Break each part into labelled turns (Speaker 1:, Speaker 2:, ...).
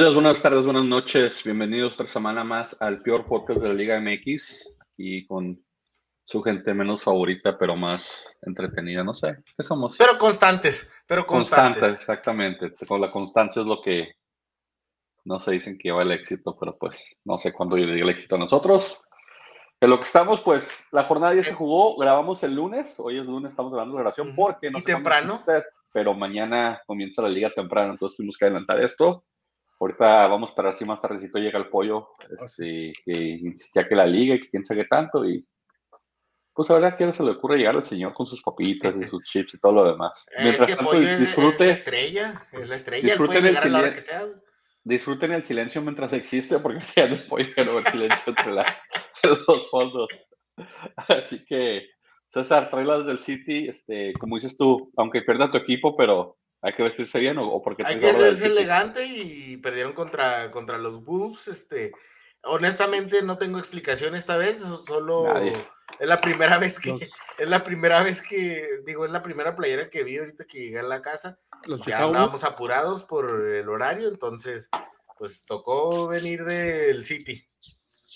Speaker 1: Buenos días, buenas tardes, buenas noches. Bienvenidos otra semana más al peor podcast de la Liga MX y con su gente menos favorita, pero más entretenida. No sé, ¿qué somos?
Speaker 2: Pero constantes, pero constantes. Constantes,
Speaker 1: exactamente. Con la constancia es lo que no se dicen que lleva el éxito, pero pues no sé cuándo llegue el éxito a nosotros. En lo que estamos, pues la jornada ya se jugó, grabamos el lunes, hoy es lunes, estamos grabando la grabación porque
Speaker 2: no ¿Y temprano?
Speaker 1: pero mañana comienza la liga temprano, entonces tuvimos que adelantar esto. Ahorita vamos para así más tardecito llega el pollo, este, ya que la liga y que quién sabe tanto y pues a ver qué se le ocurre llegar al señor con sus papitas y sus chips y todo lo demás.
Speaker 2: Mientras tanto, disfrute. Es la estrella, es la estrella. Disfruten el, silencio,
Speaker 1: disfruten el silencio mientras existe porque ya no puede haber silencio entre las, los fondos. Así que, César, trae las del City, este, como dices tú, aunque pierda tu equipo, pero hay que vestirse bien o, porque
Speaker 2: hay que verse elegante y perdieron contra, contra los Wolves, este, honestamente no tengo explicación esta vez, solo es la primera vez que es la primera vez que digo, es la primera playera que vi ahorita que llegué a la casa. Los ya estábamos apurados por el horario, entonces pues tocó venir del City.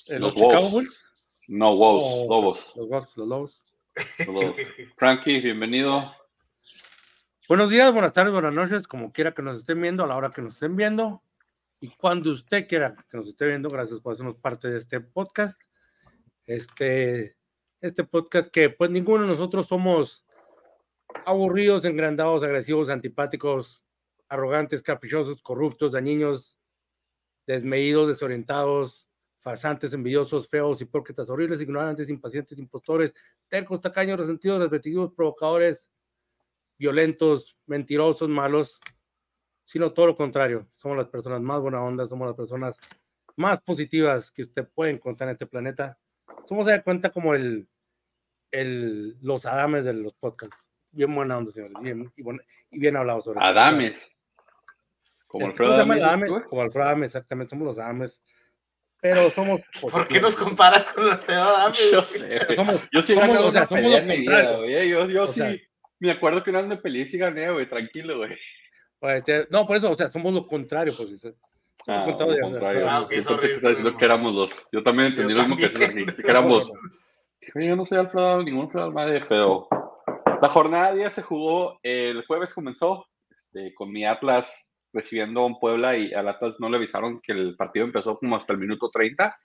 Speaker 1: ¿Los, Chicago Bulls? No, Wolves, Lobos.
Speaker 3: Los Wolves, los Lobos.
Speaker 1: Frankie, bienvenido.
Speaker 3: Buenos días, buenas tardes, buenas noches, como quiera que nos estén viendo, a la hora que nos estén viendo y cuando usted quiera que nos esté viendo, gracias por hacernos parte de este podcast. Este, este podcast que pues ninguno de nosotros somos aburridos, engrandados, agresivos, antipáticos, arrogantes, caprichosos, corruptos, dañinos, desmedidos, desorientados, farsantes, envidiosos, feos, hipócritas, horribles, ignorantes, impacientes, impostores, tercos, tacaños, resentidos, repetitivos, provocadores, violentos, mentirosos, malos, sino todo lo contrario. Somos las personas más buena onda, somos las personas más positivas que usted puede encontrar en este planeta. Somos de cuenta como el, el, los Adames de los podcasts. Bien buena onda, señores. Bien, y, y bien hablado sobre
Speaker 1: Adames.
Speaker 3: Como Alfredo Adames. como Alfredo Adames, exactamente. Somos los Adames. Pero somos.
Speaker 2: ¿Por qué nos comparas con Alfredo Adames?
Speaker 1: Yo sé. yo sí somos, o sea, somos los Yo, yo sí. Me acuerdo que una vez me peleé y gané, güey. Tranquilo, güey.
Speaker 3: Pues, no, por eso, o sea, somos lo contrario, pues.
Speaker 1: Ah, lo contrario. Ah, okay, que éramos los. Yo también entendí lo mismo que, que éramos. Yo no soy Alfredo, ningún Alfredo madre, pero la jornada día se jugó. El jueves comenzó este, con mi Atlas recibiendo a un Puebla y al Atlas no le avisaron que el partido empezó como hasta el minuto 30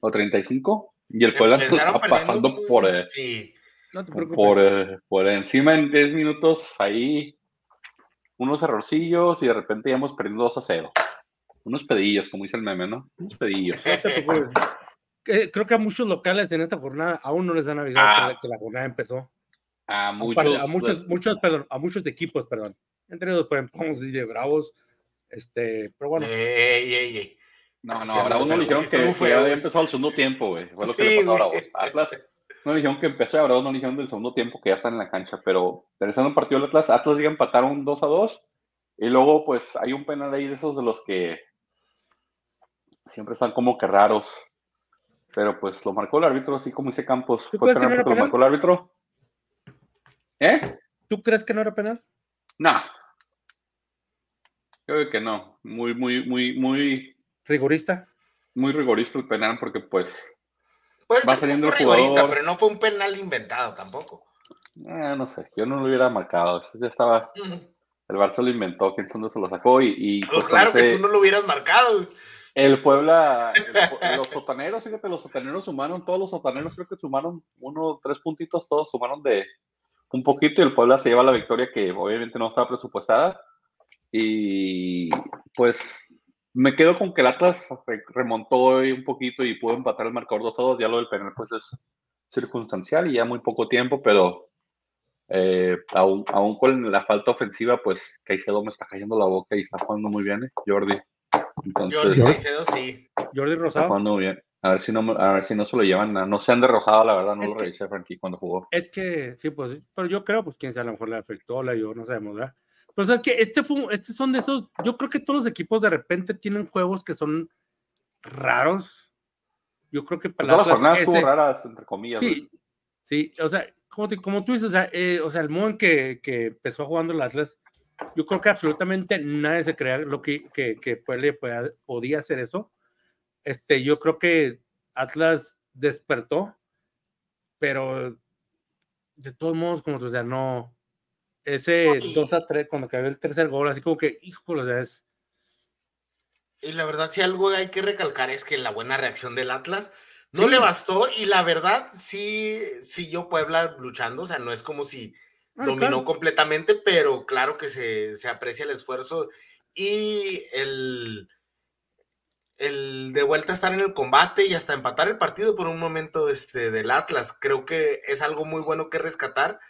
Speaker 1: o 35 y el Puebla pues, pasando por, eh, sí. No te por, eh, por encima en 10 minutos ahí unos errorcillos y de repente íbamos perdiendo 2 a 0. Unos pedillos, como dice el meme, ¿no? Unos pedillos.
Speaker 3: Creo que a muchos locales en esta jornada aún no les han avisado que, la, ah. jornada empezó.
Speaker 1: A muchos,
Speaker 3: a muchos, muchos, perdón, a muchos equipos, perdón. Entre ellos, por ejemplo, podemos decir Bravos, este, pero bueno.
Speaker 2: Ey, ey, ey.
Speaker 1: No, no, a Bravos no le dijeron que, fue, ya había empezado el segundo tiempo, güey. Fue lo que le pasó a Bravos. Atlas no le dijeron que empezó, a Bravos no le dijeron del segundo tiempo que ya están en la cancha, pero interesando un partido del Atlas, Atlas llega a empatar un 2 a 2 y luego pues hay un penal ahí de esos de los que siempre están como que raros, pero pues lo marcó el árbitro, así como dice Campos. ¿Fue penal porque lo marcó el árbitro? ¿Eh?
Speaker 3: ¿Tú crees que no era penal?
Speaker 1: No. Creo que no. Muy, muy, muy, muy.
Speaker 3: ¿Rigorista?
Speaker 1: Muy rigorista el penal porque pues
Speaker 2: pues va saliendo el jugador. Pero no fue un penal inventado tampoco.
Speaker 1: Eh, no sé, yo no lo hubiera marcado. Ya estaba. El Barça lo inventó, quién son se lo sacó y. y
Speaker 2: pues, pues claro que tú no lo hubieras marcado.
Speaker 1: El Puebla, los sotaneros, fíjate, los sotaneros sumaron, todos los sotaneros creo que sumaron uno, tres puntitos, todos sumaron de un poquito y el Puebla se lleva la victoria que obviamente no estaba presupuestada. Y pues me quedo con que el Atlas remontó un poquito y pudo empatar el marcador 2 a 2. Ya lo del penal, pues es circunstancial y ya muy poco tiempo, pero eh, aún, con la falta ofensiva, pues Caicedo me está cayendo la boca y está jugando muy bien, ¿eh? Jordi.
Speaker 2: Jordi Caicedo, sí.
Speaker 3: Jordi Rosado.
Speaker 1: Está jugando muy bien. A ver si no, a ver si no se lo llevan, no se han de Rosado, la verdad, no lo revisé Frankie cuando jugó.
Speaker 3: Es que, sí, pues, pero yo creo, pues, quién sabe, a lo mejor le afectó, la yo no sabemos, ¿verdad? Pero sabes que este fue, estos son de esos, yo creo que todos los equipos de repente tienen juegos que son raros. Yo creo que
Speaker 1: para pues las jornadas estuvo raras, entre comillas.
Speaker 3: Sí, sí, o sea, como, como tú dices, o sea, eh, o sea, el modo en que, que, empezó jugando el Atlas, yo creo que absolutamente nadie se crea lo que, que, que podía hacer eso. Este, yo creo que Atlas despertó, pero de todos modos, como tú, o sea, no. Ese 2 a 3, cuando cayó el tercer gol, así como que, híjole, o sea, es.
Speaker 2: Y la verdad, si algo hay que recalcar es que la buena reacción del Atlas no le bastó, y la verdad, sí, sí, yo Puebla luchando, o sea, no es como si dominó completamente, pero claro que se, se aprecia el esfuerzo y el, el de vuelta estar en el combate y hasta empatar el partido por un momento este, del Atlas. Creo que es algo muy bueno que rescatar.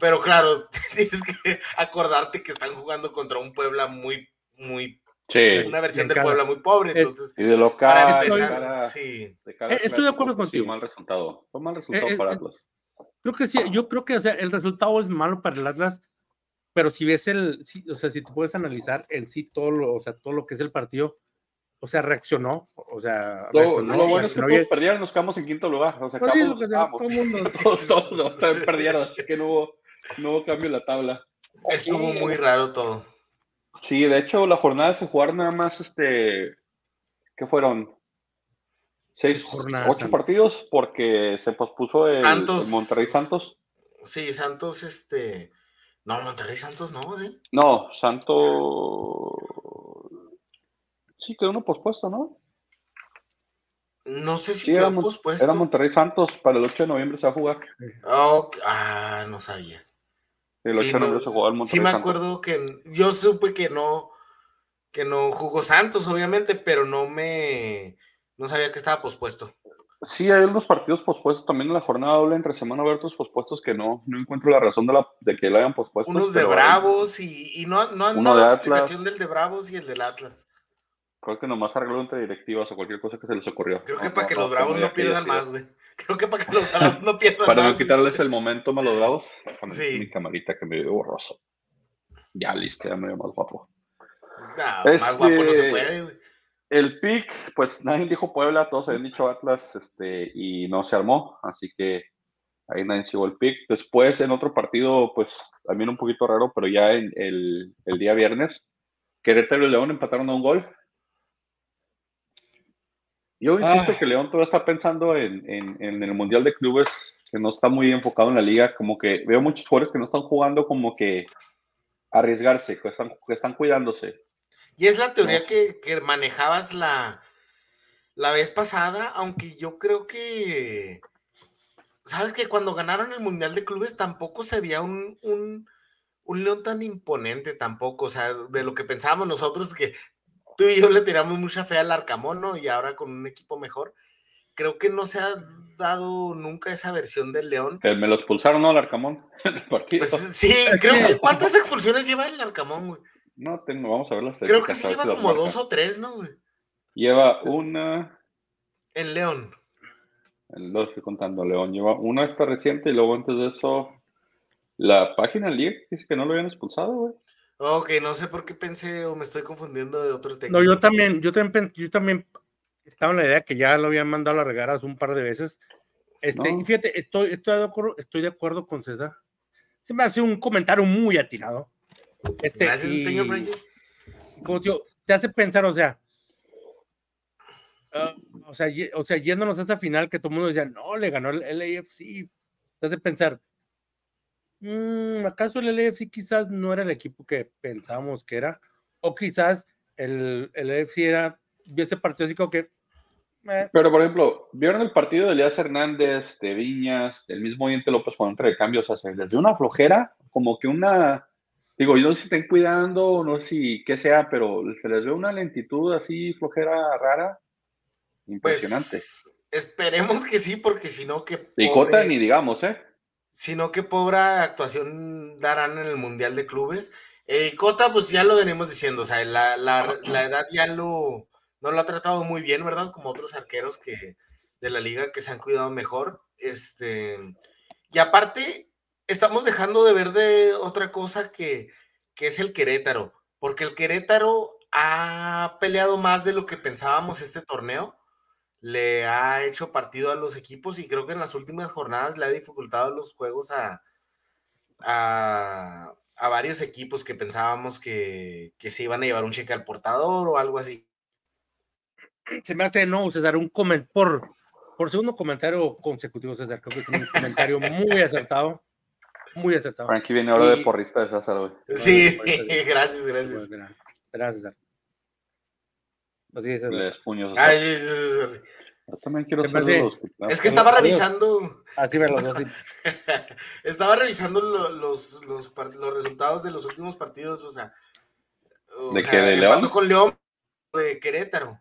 Speaker 2: Pero claro, tienes que acordarte que están jugando contra un Puebla muy, muy. Una versión de Puebla muy pobre. Entonces,
Speaker 1: y de local.
Speaker 2: Para
Speaker 3: empezar, sí. Eh, estoy de acuerdo contigo.
Speaker 1: mal resultado. Fue mal resultado eh, para Atlas.
Speaker 3: Creo que sí, yo creo que o sea, el resultado es malo para el Atlas, pero si ves el, o sea, si tú puedes analizar en sí todo lo, o sea, todo lo que es el partido, o sea, reaccionó, o sea,
Speaker 1: lo, bueno es que todos perdieron, nos quedamos en quinto lugar, o sea, pues todo el mundo. todos, todos, todos perdieron, así que no hubo, no hubo cambio en la tabla.
Speaker 2: Estuvo muy raro todo.
Speaker 1: Sí, de hecho, la jornada se jugaron nada más, este, ¿qué fueron? Seis, ocho partidos porque se pospuso el, Santos, Monterrey Santos.
Speaker 2: Sí, Santos, este, no, Monterrey Santos no, ¿sí?
Speaker 1: No, Santos Sí, quedó uno pospuesto, ¿no?
Speaker 2: No sé si quedó pospuesto.
Speaker 1: Era Monterrey Santos, para el 8 de noviembre se va a jugar.
Speaker 2: ah, no sabía.
Speaker 1: El 8 de noviembre se jugó el Monterrey
Speaker 2: Sí, me acuerdo que yo supe que no, que no jugó Santos, obviamente, pero no me, no sabía que estaba pospuesto.
Speaker 1: Sí, hay unos partidos pospuestos también en la jornada doble entre semana, hay otros pospuestos que no, no encuentro la razón de, la, de que lo hayan pospuesto.
Speaker 2: Unos de Bravos y, y, no, no han dado la explicación del de Bravos y el del Atlas.
Speaker 1: Creo que nomás arregló entre directivas o cualquier cosa que se les ocurrió.
Speaker 2: Creo que para que los Bravos no pierdan más, güey. Creo que para que los Bravos no pierdan
Speaker 1: más.
Speaker 2: Para
Speaker 1: no quitarles el momento a los Bravos. Sí. Mi camarita que me veo borroso. Ya listo, ya me veo más guapo.
Speaker 2: No, más guapo no se este, puede, güey.
Speaker 1: El pick, pues nadie dijo Puebla, todos habían dicho Atlas, este, y no se armó, así que ahí nadie llegó el pick. Después, en otro partido, pues también un poquito raro, pero ya en el, el día viernes, Querétaro y León empataron a un gol. Yo insisto que León todavía está pensando en, el Mundial de Clubes, que no está muy enfocado en la liga, como que veo muchos jugadores que no están jugando como que arriesgarse, que están, que están cuidándose.
Speaker 2: Y es la teoría que, manejabas la, la vez pasada, aunque yo creo que, sabes que cuando ganaron el Mundial de Clubes tampoco se veía un, un, un León tan imponente tampoco, o sea, de lo que pensábamos nosotros que tú y yo le tiramos mucha fe al Arcamón, ¿no? Y ahora con un equipo mejor. Creo que no se ha dado nunca esa versión del León.
Speaker 1: Que me lo expulsaron, ¿no? Al Arcamón.
Speaker 2: Pues, sí, creo que. ¿Cuántas expulsiones lleva el Arcamón, güey?
Speaker 1: No tengo, vamos a ver las
Speaker 2: Creo que sí lleva como dos o tres, ¿no, güey?
Speaker 1: Lleva una.
Speaker 2: En León.
Speaker 1: Lo estoy contando, León. Lleva una esta reciente y luego antes de eso. La página League dice que no lo habían expulsado, güey.
Speaker 2: Ok, no sé por qué pensé o me estoy confundiendo de otro técnico.
Speaker 3: No, yo también, yo también, yo también estaba en la idea que ya lo habían mandado a las regaras un par de veces. Este, y fíjate, estoy, estoy, de acuerdo, estoy de acuerdo con César. Se me hace un comentario muy atirado. Este,
Speaker 2: Gracias, señor Frankie.
Speaker 3: Como tío, te hace pensar, o sea, ah, o, sea o sea, yéndonos a esa final que todo el mundo decía, no, le ganó el, el AFC. Te hace pensar, ¿acaso el LFC quizás no era el equipo que pensábamos que era? O quizás el, el LFC era, ese partido así como que...
Speaker 1: Pero, por ejemplo, ¿vieron el partido de Elías Hernández, de Viñas, del mismo Diente López cuando entra de cambios? O sea, desde una flojera, como que una... Digo, yo no sé si estén cuidando, no sé si qué sea, pero se les ve una lentitud así, flojera rara, impresionante. Pues,
Speaker 2: esperemos que sí, porque si no, que...
Speaker 1: Y Cota ni digamos, ¿eh?
Speaker 2: Sino que pobre actuación darán en el Mundial de Clubes. Eh, Cota, pues ya lo venimos diciendo, o sea, la, edad ya lo, no lo ha tratado muy bien, ¿verdad? Como otros arqueros que de la liga que se han cuidado mejor. Este, y aparte, estamos dejando de ver de otra cosa que, que es el Querétaro, porque el Querétaro ha peleado más de lo que pensábamos este torneo le ha hecho partido a los equipos y creo que en las últimas jornadas le ha dificultado los juegos a, a, a varios equipos que pensábamos que, que, se iban a llevar un cheque al portador o algo así.
Speaker 3: Se me hace no, César, un comentario por, por segundo comentario consecutivo, César, creo que es un comentario muy acertado. Muy acertado.
Speaker 1: Frankie viene ahora de porrista de César, güey.
Speaker 2: Sí, gracias, gracias.
Speaker 3: Gracias, César. Así es,
Speaker 1: puños.
Speaker 2: Ay,
Speaker 1: yo también quiero
Speaker 2: Es que estaba revisando.
Speaker 3: Así los
Speaker 2: estaba revisando los, los, los, resultados de los últimos partidos, o sea.
Speaker 1: ¿De qué? ¿De León?
Speaker 2: con León, de Querétaro.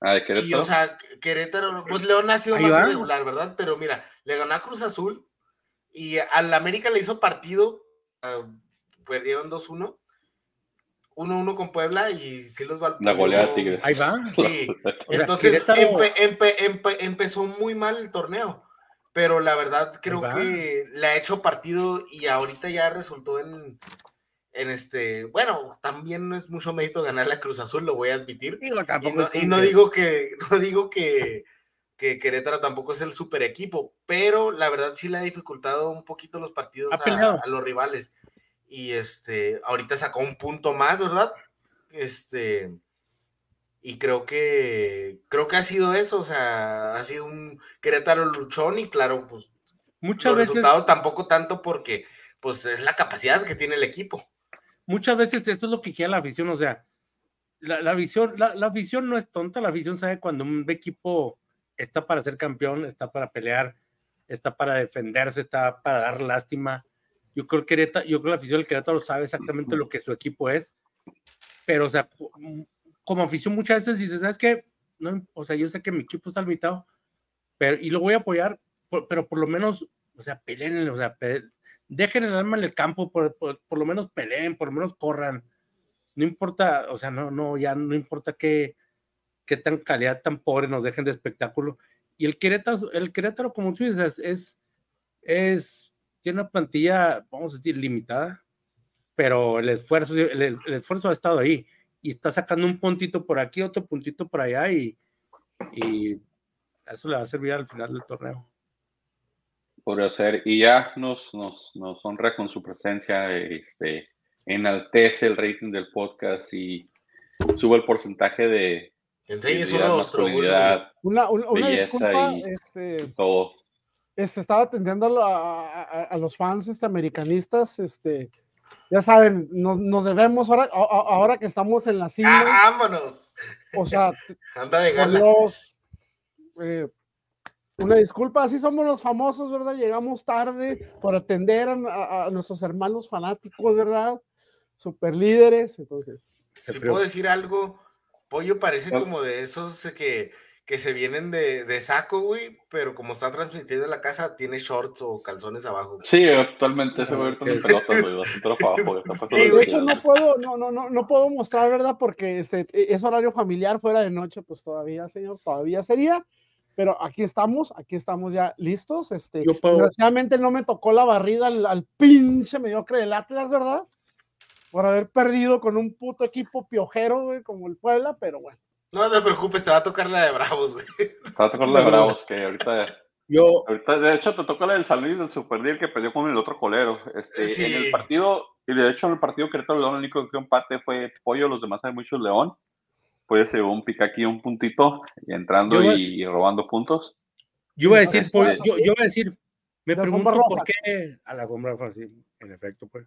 Speaker 1: Ah, de Querétaro.
Speaker 2: Y, o sea, Querétaro, pues León ha sido más regular, ¿verdad? Pero mira, le ganó a Cruz Azul y al América le hizo partido, uh, perdieron 2-1 1-1 con Puebla y sí los
Speaker 1: va La goleada Tigres.
Speaker 3: Ahí va.
Speaker 2: Sí. Entonces empezó muy mal el torneo. Pero la verdad creo que le ha hecho partido y ahorita ya resultó en, en este. Bueno, también no es mucho mérito ganar la Cruz Azul, lo voy a admitir. y, no, digo que, no digo que, que Querétaro tampoco es el super equipo, pero la verdad sí le ha dificultado un poquito los partidos a, los rivales y este, ahorita sacó un punto más, ¿verdad? Este, y creo que, creo que ha sido eso, o sea, ha sido un Querétaro luchón y claro, pues
Speaker 3: muchas
Speaker 2: los
Speaker 3: veces,
Speaker 2: resultados tampoco tanto porque, pues es la capacidad que tiene el equipo.
Speaker 3: Muchas veces esto es lo que quiere la afición, o sea, la, visión, la, la afición no es tonta, la afición sabe cuando un equipo está para ser campeón, está para pelear, está para defenderse, está para dar lástima yo creo que yo creo que la afición del Querétaro sabe exactamente lo que su equipo es, pero, o sea, mm, como afición muchas veces dices, ¿sabes qué? No, o sea, yo sé que mi equipo está limitado, pero, y lo voy a apoyar, pero por lo menos, o sea, peleen, o sea, dejen el alma en el campo, por, por, lo menos peleen, por lo menos corran. No importa, o sea, no, no, ya no importa qué, qué tan calidad tan pobre nos dejen de espectáculo. Y el Querétaro, el Querétaro, como tú dices, es, es tiene una plantilla, vamos a decir, limitada, pero el esfuerzo, el, esfuerzo ha estado ahí y está sacando un puntito por aquí, otro puntito por allá y, y eso le va a servir al final del torneo.
Speaker 1: Podría ser, y ya nos, nos, nos honra con su presencia, este, enaltece el rating del podcast y sube el porcentaje de,
Speaker 2: Enseñe su rostro.
Speaker 4: Una, una, disculpa, este,
Speaker 1: todo
Speaker 4: se estaba atendiendo a, los fans este, americanistas, este, ya saben, nos, debemos ahora, ahora que estamos en la cima.
Speaker 2: ¡Vámonos!
Speaker 4: O sea,
Speaker 2: anda de gala.
Speaker 4: Eh, una disculpa, así somos los famosos, ¿verdad? Llegamos tarde por atender a, nuestros hermanos fanáticos, ¿verdad? Super líderes, entonces.
Speaker 2: Si puedo decir algo, Pollo parece como de esos que que se vienen de, de, saco, güey, pero como está transmitiendo en la casa, tiene shorts o calzones abajo.
Speaker 1: Sí, actualmente se ve con pelotas, güey, bastante
Speaker 4: de hecho, no puedo, no, no, no, no puedo mostrar, ¿verdad? Porque este, e, es horario familiar fuera de noche, pues todavía, señor, todavía sería. Pero aquí estamos, aquí estamos ya listos. Este, desgraciadamente no me tocó la barrida al, al pinche mediocre del Atlas, ¿verdad? Por haber perdido con un puto equipo piojero, güey, como el Puebla, pero bueno.
Speaker 2: No te preocupes, te va a tocar la de Bravos, güey. Te
Speaker 1: va a tocar la de Bravos, que ahorita. Yo. Ahorita, de hecho, te toca la del San Luis del Super Deal que perdió con el otro colero. Este, En el partido, y de hecho, en el partido Querétaro León, el único que empate fue Pollo, los demás hay muchos León. Pollo se llevó un pica aquí, un puntito, y entrando y, robando puntos.
Speaker 3: Yo voy a decir, este, yo, yo, voy a decir, me pregunto por qué. A la compra, sí, en efecto, pues.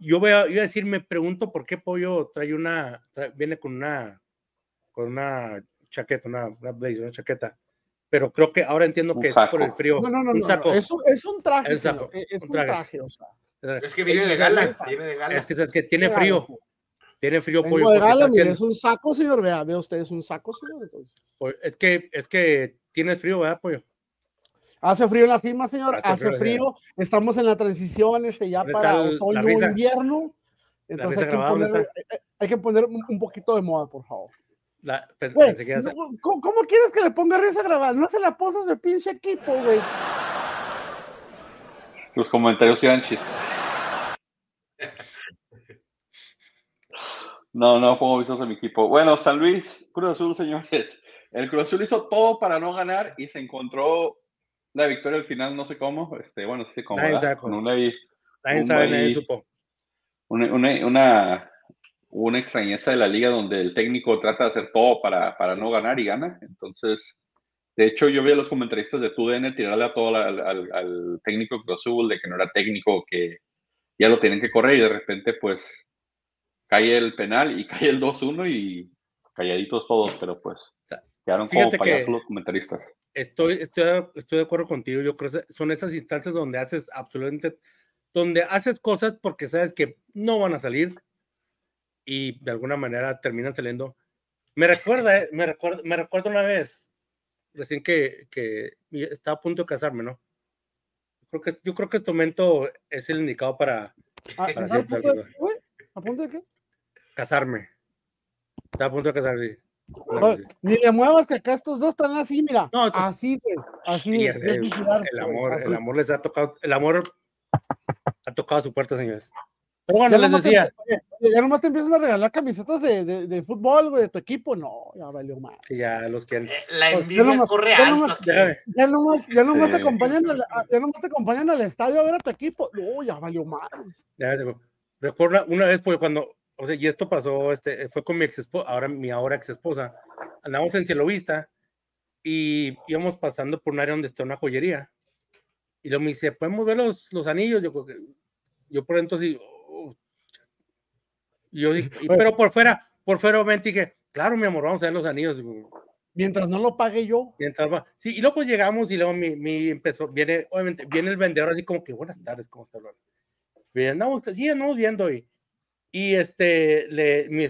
Speaker 3: Yo voy, a, yo voy a decir, me pregunto por qué Pollo trae una, viene con una con una chaqueta, una, una blazer, una chaqueta. Pero creo que ahora entiendo que es por el frío.
Speaker 4: No, no, no, un saco. Es, un, es, un traje. Es, es un, traje. o sea.
Speaker 2: Es que viene de gala, viene de gala.
Speaker 3: Es que, es que tiene frío. Tiene frío
Speaker 4: pollo. De gala, mire, es un saco, señor. Vea, ve usted, es un saco, señor. Entonces.
Speaker 3: Es que, es que tiene frío, ¿verdad, pollo?
Speaker 4: Hace frío en la cima, señor. Hace, frío. Estamos en la transición este, ya para otoño o invierno. Entonces hay que, poner, hay que poner un poquito de moda, por favor. ¿Cómo, quieres que le ponga risa grabar? No se la posas de pinche equipo, güey.
Speaker 1: Tus comentarios eran chistes. No, no pongo visos en mi equipo. Bueno, San Luis, Cruz Azul, señores. El Cruz Azul hizo todo para no ganar y se encontró la victoria al final, no sé cómo. Este, bueno, sí.
Speaker 3: Nadie
Speaker 1: con una
Speaker 3: nadie supo.
Speaker 1: una, una, extrañeza de la liga donde el técnico trata de hacer todo para, para no ganar y gana. Entonces, de hecho, yo vi a los comentaristas de TUDN tirarle a todo al, al, técnico Crossover de que no era técnico, que ya lo tienen que correr y de repente, pues, cae el penal y cae el 2-1 y calladitos todos, pero pues quedaron como payasos los comentaristas.
Speaker 3: Estoy, estoy, estoy de acuerdo contigo, yo creo que son esas instancias donde haces absolutamente, donde haces cosas porque sabes que no van a salir y de alguna manera terminan saliendo. Me recuerda, eh, me recuerda, me recuerda una vez, recién que, que estaba a punto de casarme, ¿no? Creo que, yo creo que este momento es el indicado para...
Speaker 4: Ah, ¿A, punto de qué?
Speaker 3: Casarme. Está a punto de casarme.
Speaker 4: ni le muevas que acá estos dos están así, mira. No, así, así.
Speaker 3: el, amor, el amor les ha tocado, el amor ha tocado su puerta, señores. Pero bueno, les decía.
Speaker 4: ya nomás te empiezan a regalar camisetas de, de, de fútbol, güey, de tu equipo. No, ya valió mal.
Speaker 3: ya los quieren. Eh,
Speaker 2: la pues, envidia corre ya nomás,
Speaker 4: ya, nomás, ya nomás te acompañan al, ya nomás te acompañan al estadio a ver a tu equipo. No, ya valió mal.
Speaker 3: Ya, recuerdo una vez, porque cuando o sea, y esto pasó, este, fue con mi ex esposa, ahora mi ahora ex esposa, andamos en Cielo Vista y íbamos pasando por un área donde está una joyería. Y luego me dice, ¿podemos ver los, los anillos? Yo, yo por oh, yo dije, pero por fuera, por fuera obviamente dije, claro, mi amor, vamos a ver los anillos.
Speaker 4: Mientras no lo pague yo.
Speaker 3: Mientras va. Sí, y luego pues llegamos y luego mi, mi empezó, viene, obviamente, viene el vendedor así como que, buenas tardes, ¿cómo está hablando? Bien, andamos, sí, andamos viendo y y este, le, mi,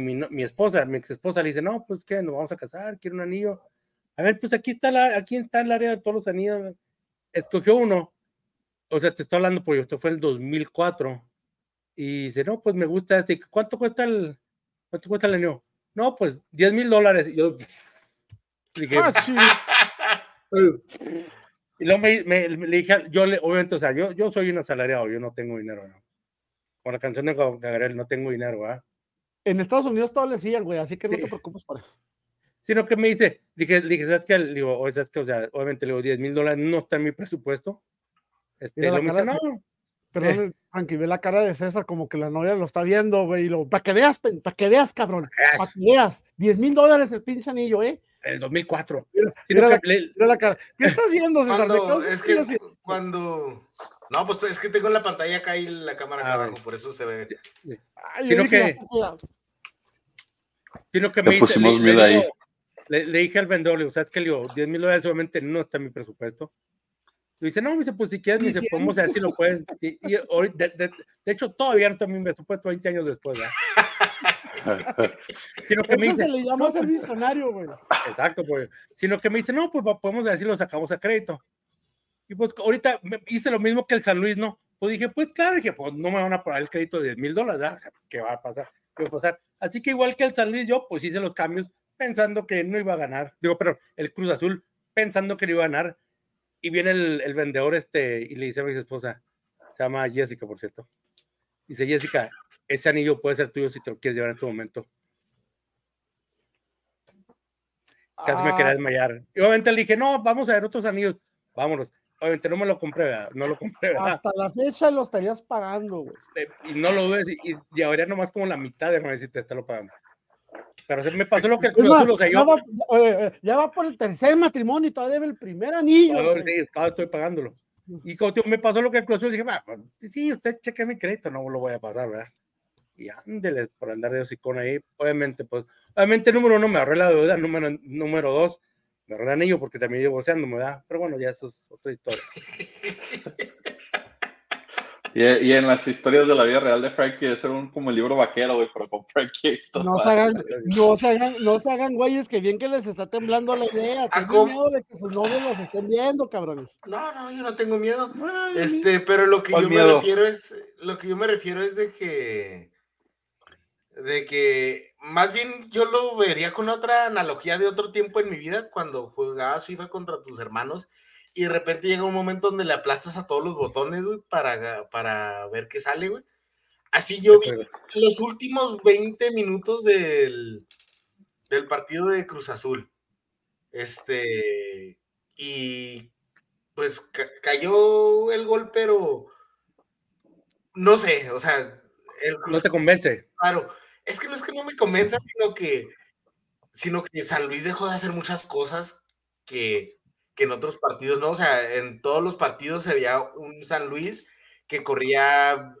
Speaker 3: mi, mi, esposa, mi ex esposa le dice, no, pues que nos vamos a casar, quiero un anillo. A ver, pues aquí está, la, aquí está el área de todos los anillos. Escogió uno. O sea, te estoy hablando porque esto fue el 2004. Y dice, no, pues me gusta este. ¿Cuánto cuesta el, cuánto cuesta el anillo? No, pues 10 mil dólares. Y yo dije, ah, y luego me, me, le dije, yo le, obviamente, o sea, yo, yo soy un asalariado, yo no tengo dinero, ¿no? con la canción de Gabriel, no tengo dinero, ¿ah?
Speaker 4: En Estados Unidos todo le siguen, güey, así que no te preocupes por eso.
Speaker 3: Sino que me dice, dije, dije ¿sabes qué? Digo, o ¿sabes qué? O sea, obviamente le digo, 10 mil dólares no está en mi presupuesto. Este, lo me dice, no.
Speaker 4: Perdón, Frankie, ve la cara de César como que la novia lo está viendo, güey, para que veas, para que veas, cabrón, para que veas, 10 mil dólares el pinche anillo, ¿eh?
Speaker 3: En el 2004.
Speaker 4: Mira, la, cara. ¿Qué estás haciendo,
Speaker 2: César? es que cuando no, pues es que tengo la pantalla acá y la cámara acá ah, abajo, por eso se ve.
Speaker 3: sino que, sino que me dice, le, le, dije al vendedor, le digo, ¿sabes qué? Le digo, 10 mil dólares solamente no está en mi presupuesto. Le dice, no, me dice, pues si quieres, me dice, podemos ver si lo puedes. Y, de, de, hecho, todavía no en mi presupuesto 20 años después,
Speaker 4: sino que me dice, se le llama ser pues visionario, güey.
Speaker 3: Exacto, pues. Sino que me dice, no, pues podemos ver si lo sacamos a crédito. Y pues ahorita hice lo mismo que el San Luis, ¿no? Pues dije, pues claro, dije, pues no me van a pagar el crédito de 10 mil dólares, ¿qué va a pasar? ¿Qué va a pasar? Así que igual que el San Luis, yo pues hice los cambios pensando que no iba a ganar. Digo, pero el Cruz Azul pensando que no iba a ganar. Y viene el, el vendedor este y le dice a mi esposa, se llama Jessica, por cierto. Dice, Jessica, ese anillo puede ser tuyo si te lo quieres llevar en este momento. Casi me quería ah. desmayar. Y obviamente le dije, no, vamos a ver otros anillos. Vámonos. Obviamente no me lo compré, no lo compré.
Speaker 4: Hasta la fecha lo estarías pagando, güey.
Speaker 3: Y no lo dudes, y, y ahora nomás como la mitad de si te está lo pagando. Pero se me pasó lo que el
Speaker 4: Cruz ya, va, ya va por el tercer matrimonio y todavía debe el primer anillo.
Speaker 3: sí, estoy pagándolo. Y cuando me pasó lo que el Cruz dije, va, pues, sí, usted cheque mi crédito, no lo voy a pasar, ¿verdad? Y ándele por andar de hocicón ahí. Obviamente, pues, obviamente, número uno, me ahorré la deuda. Número, número dos, me agarran ellos porque también divorciándome, ¿verdad? Pero bueno, ya eso es otra historia.
Speaker 1: Y, en las historias de la vida real de Frankie, debe ser un, como el libro vaquero, güey, pero con Frankie.
Speaker 4: No se, hagan, no, se hagan, no se hagan, güeyes, que bien que les está temblando la idea. Ah, tengo miedo de que sus novios los estén viendo, cabrones.
Speaker 2: No, no, yo no tengo miedo. este, pero lo que yo me refiero es, lo que yo me refiero es de que, de que más bien yo lo vería con otra analogía de otro tiempo en mi vida, cuando jugabas FIFA contra tus hermanos y de repente llega un momento donde le aplastas a todos los botones, güey, para, para ver qué sale, güey. Así yo vi los últimos 20 minutos del, del partido de Cruz Azul. Este, y pues cayó el gol, pero no sé, o sea,
Speaker 3: no te convence.
Speaker 2: Claro, es que no es que no me convenza, sino que, sino que San Luis dejó de hacer muchas cosas que, que en otros partidos, ¿no? O sea, en todos los partidos se veía un San Luis que corría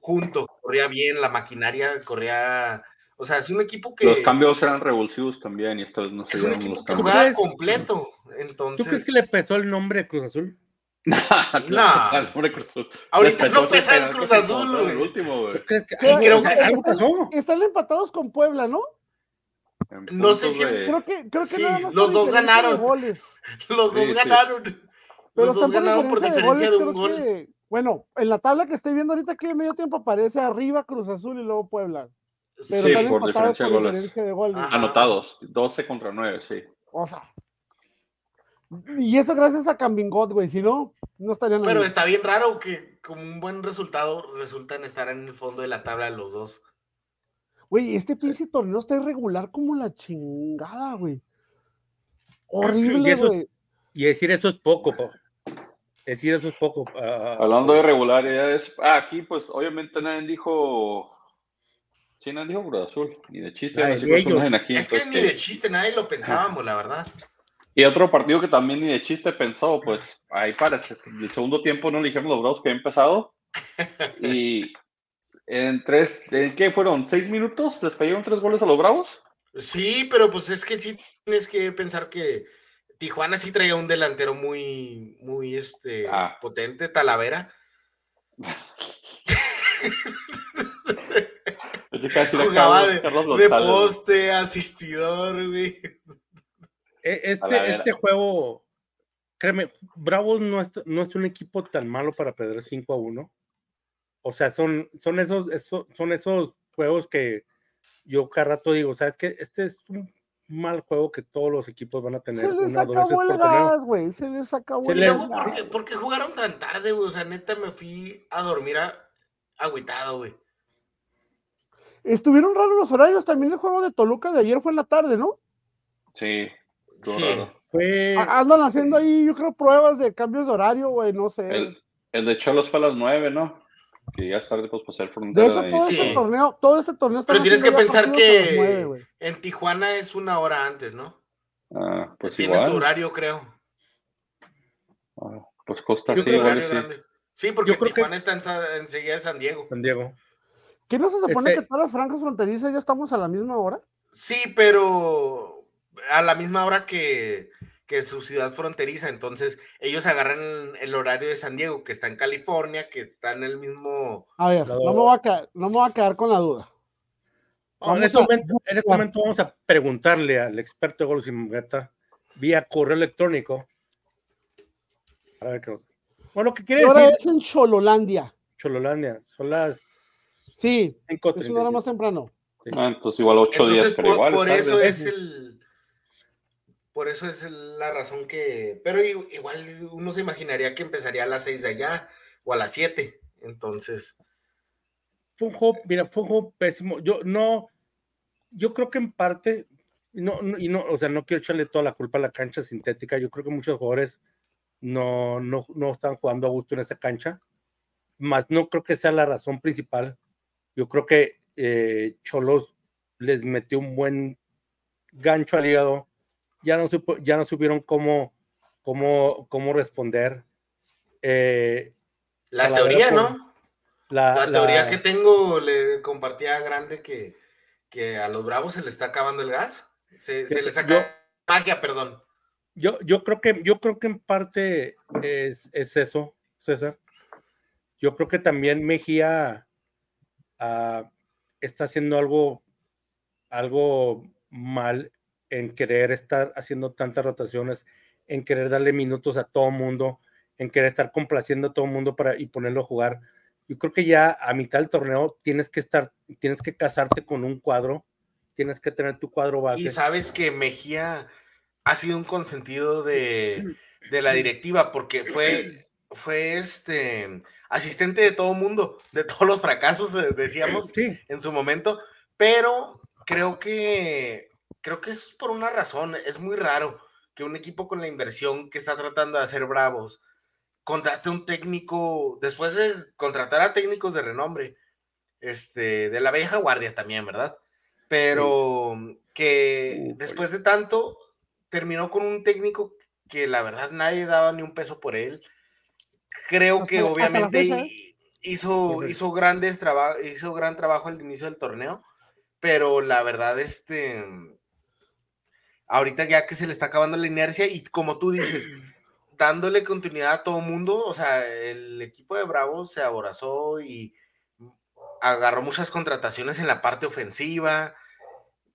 Speaker 2: junto, corría bien, la maquinaria corría. O sea, es un equipo que.
Speaker 1: Los cambios eran revulsivos también y esto no se
Speaker 2: Es un equipo que jugaba completo. Entonces...
Speaker 3: ¿Tú crees que le pesó el nombre Cruz Azul?
Speaker 2: no. Ahorita no pesa el Cruz Azul, güey.
Speaker 1: último, güey.
Speaker 2: creo que
Speaker 4: están, están empatados con Puebla, ¿no?
Speaker 2: No sé si.
Speaker 4: Creo que, creo que
Speaker 2: sí, los dos ganaron. Los dos ganaron. Pero los dos ganaron por diferencia de, un gol.
Speaker 4: bueno, en la tabla que estoy viendo ahorita que en medio tiempo aparece arriba Cruz Azul y luego Puebla.
Speaker 1: Pero sí, por diferencia, por de, diferencia de goles. Anotados, 12 contra 9, sí.
Speaker 4: O sea. Y eso gracias a Cambingot, güey, si no, no estarían
Speaker 2: Pero está bien raro que con un buen resultado resultan estar en el fondo de la tabla los dos.
Speaker 4: Güey, este pinche torneo está irregular como la chingada, güey. Horrible, güey.
Speaker 3: Y, decir eso es poco, po. Decir eso es poco. Ah,
Speaker 1: Hablando de irregularidades, ah, aquí pues obviamente nadie dijo Sí, nadie dijo Cruz Azul, ni de chiste.
Speaker 2: aquí, es que ni de chiste nadie lo pensábamos, la verdad.
Speaker 1: Y otro partido que también ni de chiste pensó, pues ahí parece. El segundo tiempo no le dijeron los Bravos que había empezado. Y en tres, ¿en qué fueron? ¿Seis minutos? ¿Les cayeron tres goles a los Bravos?
Speaker 2: Sí, pero pues es que sí tienes que pensar que Tijuana sí traía un delantero muy, muy este, ah. potente, Talavera. Jugaba de, de poste, asistidor, güey.
Speaker 3: E, este, este juego, créeme, Bravos no es, no es un equipo tan malo para perder 5 a 1. O sea, son, son, esos, son esos juegos que yo cada rato digo, sabes que este es un mal juego que todos los equipos van a tener.
Speaker 4: Se les acabó el gas, güey. Se les acabó el
Speaker 2: gas. ¿Por qué, jugaron tan tarde, güey? O sea, neta me fui a dormir a, agüitado, güey.
Speaker 4: Estuvieron raros los horarios. También el juego de Toluca de ayer fue en la tarde, ¿no?
Speaker 1: Sí.
Speaker 4: Sí. Andan haciendo ahí, yo creo, pruebas de cambios de horario, güey, no sé.
Speaker 1: El, el de Cholos fue a las nueve, ¿no? Que ya es tarde, pues pasar frontera.
Speaker 4: De eso, todo, este torneo, todo este torneo
Speaker 2: está Pero tienes que pensar que en Tijuana es una hora antes, ¿no?
Speaker 1: Ah, pues
Speaker 2: Tiene
Speaker 1: igual.
Speaker 2: tu horario, creo.
Speaker 1: Ah, pues Costa sí, igual sí.
Speaker 2: Sí, porque Tijuana está enseguida de San Diego.
Speaker 3: San Diego.
Speaker 4: ¿Qué no se supone este que todas las franjas fronterizas ya estamos a la misma hora?
Speaker 2: Sí, pero a la misma hora que, su ciudad fronteriza. Entonces, ellos agarran el, horario de San Diego, que está en California, que está en el mismo.
Speaker 4: A ver, no me, voy a quedar, no me voy a quedar con la duda.
Speaker 3: en, este momento, en, este momento, vamos a preguntarle al experto de goles y meta vía correo electrónico. A ver qué Bueno, ¿qué quiere
Speaker 4: decir? es en Chololandia.
Speaker 3: Chololandia, son las.
Speaker 4: Sí, es una hora más temprano.
Speaker 1: Ah, entonces igual ocho días, pero igual.
Speaker 2: Por eso es el por eso es la razón que. Pero igual uno se imaginaría que empezaría a las 6 de allá o a las 7. Entonces.
Speaker 3: Fue un juego, mira, fue un juego pésimo. Yo no. Yo creo que en parte. No, y no, o sea, no quiero echarle toda la culpa a la cancha sintética. Yo creo que muchos jugadores no, no, no están jugando a gusto en esa cancha. Más no creo que sea la razón principal. Yo creo que eh, Cholos les metió un buen gancho al hígado ya no, ya no supieron cómo, cómo, cómo responder. Eh,
Speaker 2: la teoría, ¿no? La, teoría que tengo, le compartía Grande que, que a los bravos se le está acabando el gas. Se, se les saca magia, perdón.
Speaker 3: Yo, yo, creo que, yo creo que en parte es, es eso, César. Yo creo que también Mejía ah, está haciendo algo, algo mal en querer estar haciendo tantas rotaciones, en querer darle minutos a todo mundo, en querer estar complaciendo a todo mundo para y ponerlo a jugar. Yo creo que ya a mitad del torneo tienes que estar, tienes que casarte con un cuadro, tienes que tener tu cuadro base.
Speaker 2: Y sabes que Mejía ha sido un consentido de, de la directiva porque fue, fue este asistente de todo mundo, de todos los fracasos, eh, decíamos en su momento, pero creo que creo que es por una razón. Es muy raro que un equipo con la inversión que está tratando de hacer Bravos contrate un técnico, después de contratar a técnicos de renombre, este, de la vieja guardia también, ¿verdad? Pero que después de tanto terminó con un técnico que la verdad nadie daba ni un peso por él. Creo que obviamente hizo, hizo grandes hizo gran trabajo al inicio del torneo, pero la verdad, este, ahorita ya que se le está acabando la inercia y como tú dices, dándole continuidad a todo mundo, o sea, el equipo de Bravos se aborazó y agarró muchas contrataciones en la parte ofensiva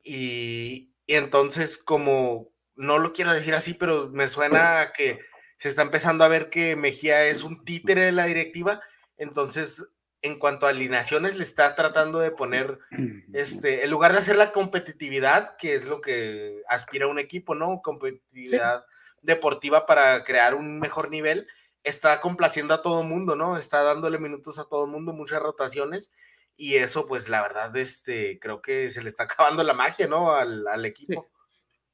Speaker 2: y, entonces como, no lo quiero decir así, pero me suena que se está empezando a ver que Mejía es un títere de la directiva, entonces en cuanto a alineaciones le está tratando de poner, este, en lugar de hacer la competitividad, que es lo que aspira un equipo, ¿no? Competitividad deportiva para crear un mejor nivel, está complaciendo a todo mundo, ¿no? Está dándole minutos a todo mundo, muchas rotaciones, y eso, pues la verdad, este, creo que se le está acabando la magia, ¿no? Al, equipo.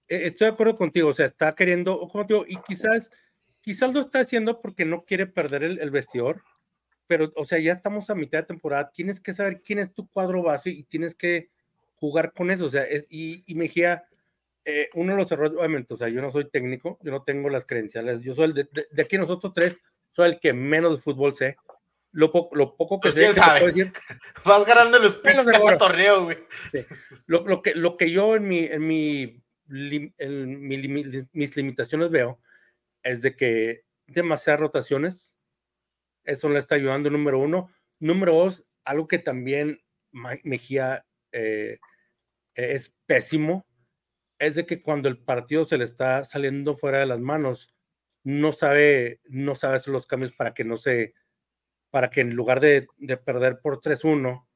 Speaker 3: E, estoy de acuerdo contigo, o sea, está queriendo, como digo, y quizás, quizás lo está haciendo porque no quiere perder el, vestidor, pero, o sea, ya estamos a mitad de temporada, tienes que saber quién es tu cuadro base y tienes que jugar con eso, o sea, es, y, y Mejía, eh, uno de los errores, obviamente, o sea, yo no soy técnico, yo no tengo las credenciales, yo soy el de, de, aquí nosotros tres, soy el que menos de fútbol sé, lo, lo poco que pues,
Speaker 2: sé que sabe. decir. Vas ganando los pisos de torneo, güey.
Speaker 3: Lo, lo, que, lo que yo en mi, en mi, en mi, mis limitaciones veo es de que demasiadas rotaciones, eso le está ayudando, número uno. Número dos, algo que también Mejía eh, es pésimo, es de que cuando el partido se le está saliendo fuera de las manos, no sabe, no sabe hacer los cambios para que no se, para que en lugar de, perder por 3-1,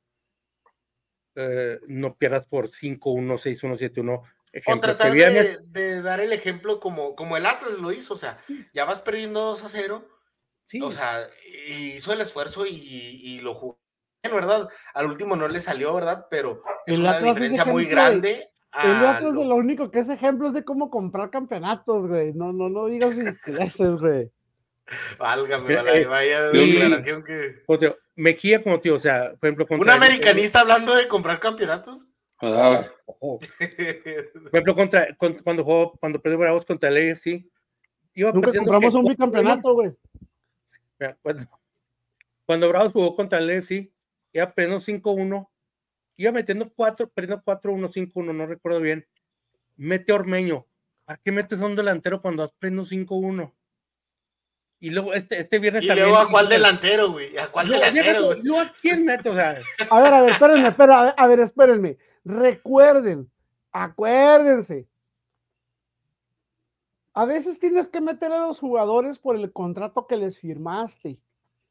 Speaker 3: eh, no pierdas por 5-1, 6-1, 7-1.
Speaker 2: O tratar de, de, dar el ejemplo como, como el Atlas lo hizo, o sea, ya vas perdiendo 2 a 0, sí. o sea, hizo el esfuerzo y, y lo jugó, ¿verdad? Al último no le salió, ¿verdad? Pero es una diferencia muy grande.
Speaker 4: El Atlas de lo único que es ejemplo es de cómo comprar campeonatos, güey. No, no, no digas intereses, güey.
Speaker 2: Válgame, eh, vaya declaración que.
Speaker 3: Mejía como tío, o sea, por ejemplo.
Speaker 2: ¿Un americanista hablando de comprar campeonatos?
Speaker 3: Ah, por ejemplo, contra, cuando jugó, cuando perdió Bravos contra el AFC,
Speaker 4: iba Nunca compramos un bicampeonato, güey.
Speaker 3: Cuando, cuando, Bravos jugó contra el AFC, iba perdiendo 5-1, iba metiendo 4, perdiendo 4-1, 5-1, no recuerdo bien. Mete Ormeño. ¿Para qué metes a un delantero cuando has perdido 5-1? Y luego este, este viernes
Speaker 2: y luego a cuál delantero, güey. ¿A cuál delantero?
Speaker 3: Güey? Luego a quién meto, o sea.
Speaker 4: A ver, a ver, espérenme, espera, a ver, espérenme. Recuerden, acuérdense. A veces tienes que meter a los jugadores por el contrato que les firmaste.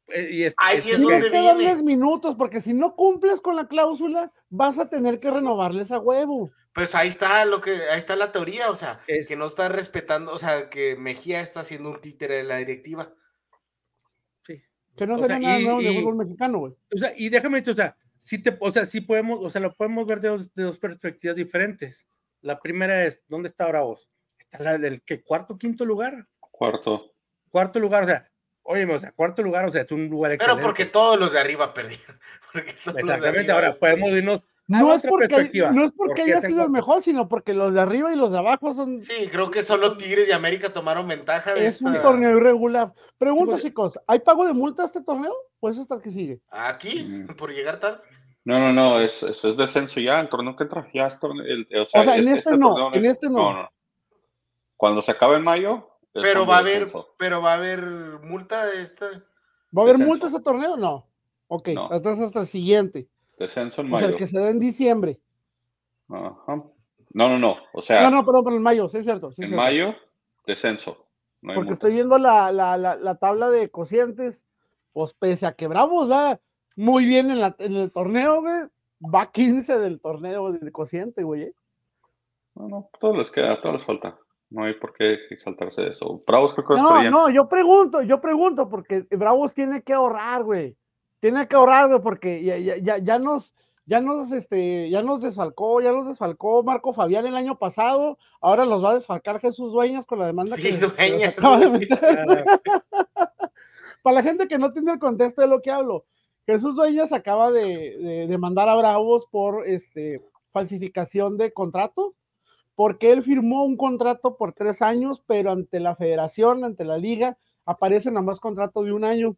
Speaker 2: Eh, y es, Ahí es,
Speaker 4: tienes que darles minutos, porque si no cumples con la cláusula, vas a tener que renovarles a huevo.
Speaker 2: Pues ahí está lo que, ahí está la teoría, o sea, que no está respetando, o sea, que Mejía está haciendo un títere de la directiva.
Speaker 4: Sí. Que no sea, nada nuevo de fútbol mexicano, güey.
Speaker 3: O sea, y déjame decir, o sea, sí te, o sea, sí podemos, o sea, lo podemos ver de dos, perspectivas diferentes. La primera es, ¿dónde está Bravos? Está que cuarto, quinto lugar.
Speaker 1: Cuarto.
Speaker 3: Cuarto lugar, o sea, oye, o sea, cuarto lugar, o sea, es un lugar
Speaker 2: excelente. Pero porque todos los de arriba perdieron.
Speaker 3: Exactamente, ahora podemos irnos
Speaker 4: no es, porque, no es porque haya sido el mejor, sino porque los de arriba y los de abajo son.
Speaker 2: Sí, creo que solo Tigres y América tomaron ventaja
Speaker 4: de Es un torneo irregular. Pregunto, chicos, ¿hay pago de multa este torneo? ¿O es hasta el que sigue?
Speaker 2: Aquí, mm. por llegar tarde.
Speaker 1: No, no, no, es, es, descenso ya, el torneo que entra ya es torneo,
Speaker 4: o, sea, en este, no, en este no.
Speaker 1: Cuando se acabe en mayo.
Speaker 2: Pero va a haber, pero va a haber multa de este.
Speaker 4: ¿Va a haber multa este torneo? No. Ok, entonces hasta el siguiente.
Speaker 1: Descenso en mayo.
Speaker 4: O sea, el que se da en diciembre.
Speaker 1: Ajá. No, no, no. O sea.
Speaker 4: No, no, perdón, pero en mayo, sí es cierto.
Speaker 1: en mayo, descenso.
Speaker 4: Porque estoy viendo la, la, la, tabla de cocientes. Pues pese a que Bravos va muy bien en, la, en el torneo, güey. Va 15 del torneo de cociente, güey. ¿eh?
Speaker 1: No, no, todos les queda, todos les falta. No hay por qué exaltarse de eso. Bravos creo que
Speaker 4: No, no, yo pregunto, yo pregunto, porque Bravos tiene que ahorrar, güey. Tiene que ahorrar, güey, porque ya, ya, ya, nos, ya nos, este, ya nos desfalcó, ya nos desfalcó Marco Fabián el año pasado, ahora los va a desfalcar Jesús Dueñas con la demanda
Speaker 2: sí, que, Dueñas.
Speaker 4: Para la gente que no tiene el contexto de lo que hablo, Jesús Dueñas acaba de, de, mandar a Bravos por este, falsificación de contrato, porque él firmó un contrato por tres años, pero ante la federación, ante la liga, aparece nada más contrato de un año.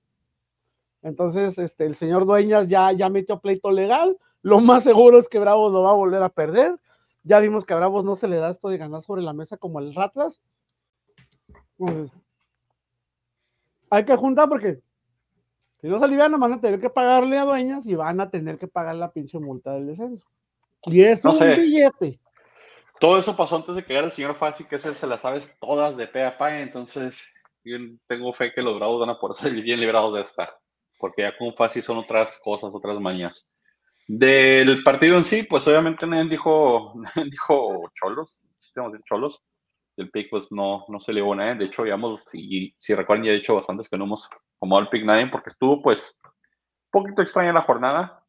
Speaker 4: Entonces, este, el señor Dueñas ya, ya metió pleito legal. Lo más seguro es que Bravos lo va a volver a perder. Ya vimos que a Bravos no se le da esto de ganar sobre la mesa como el Ratlas. Pues, hay que juntar porque si no se alivian, van a tener que pagarle a dueñas y van a tener que pagar la pinche multa del descenso. Y es un billete.
Speaker 1: Todo eso pasó antes de que llegara el señor Fassi, que es el se las sabes todas de pe a pa, entonces yo tengo fe que los bravos van a poder salir bien librados de esta, porque ya con Fassi son otras cosas, otras mañas. Del partido en sí, pues obviamente nadie dijo, dijo cholos, cholos, el pick pues no, no se le a nadie, de hecho, digamos, y si recuerdan ya he dicho bastantes que no hemos tomado el pick nadie, porque estuvo pues un poquito extraña la jornada,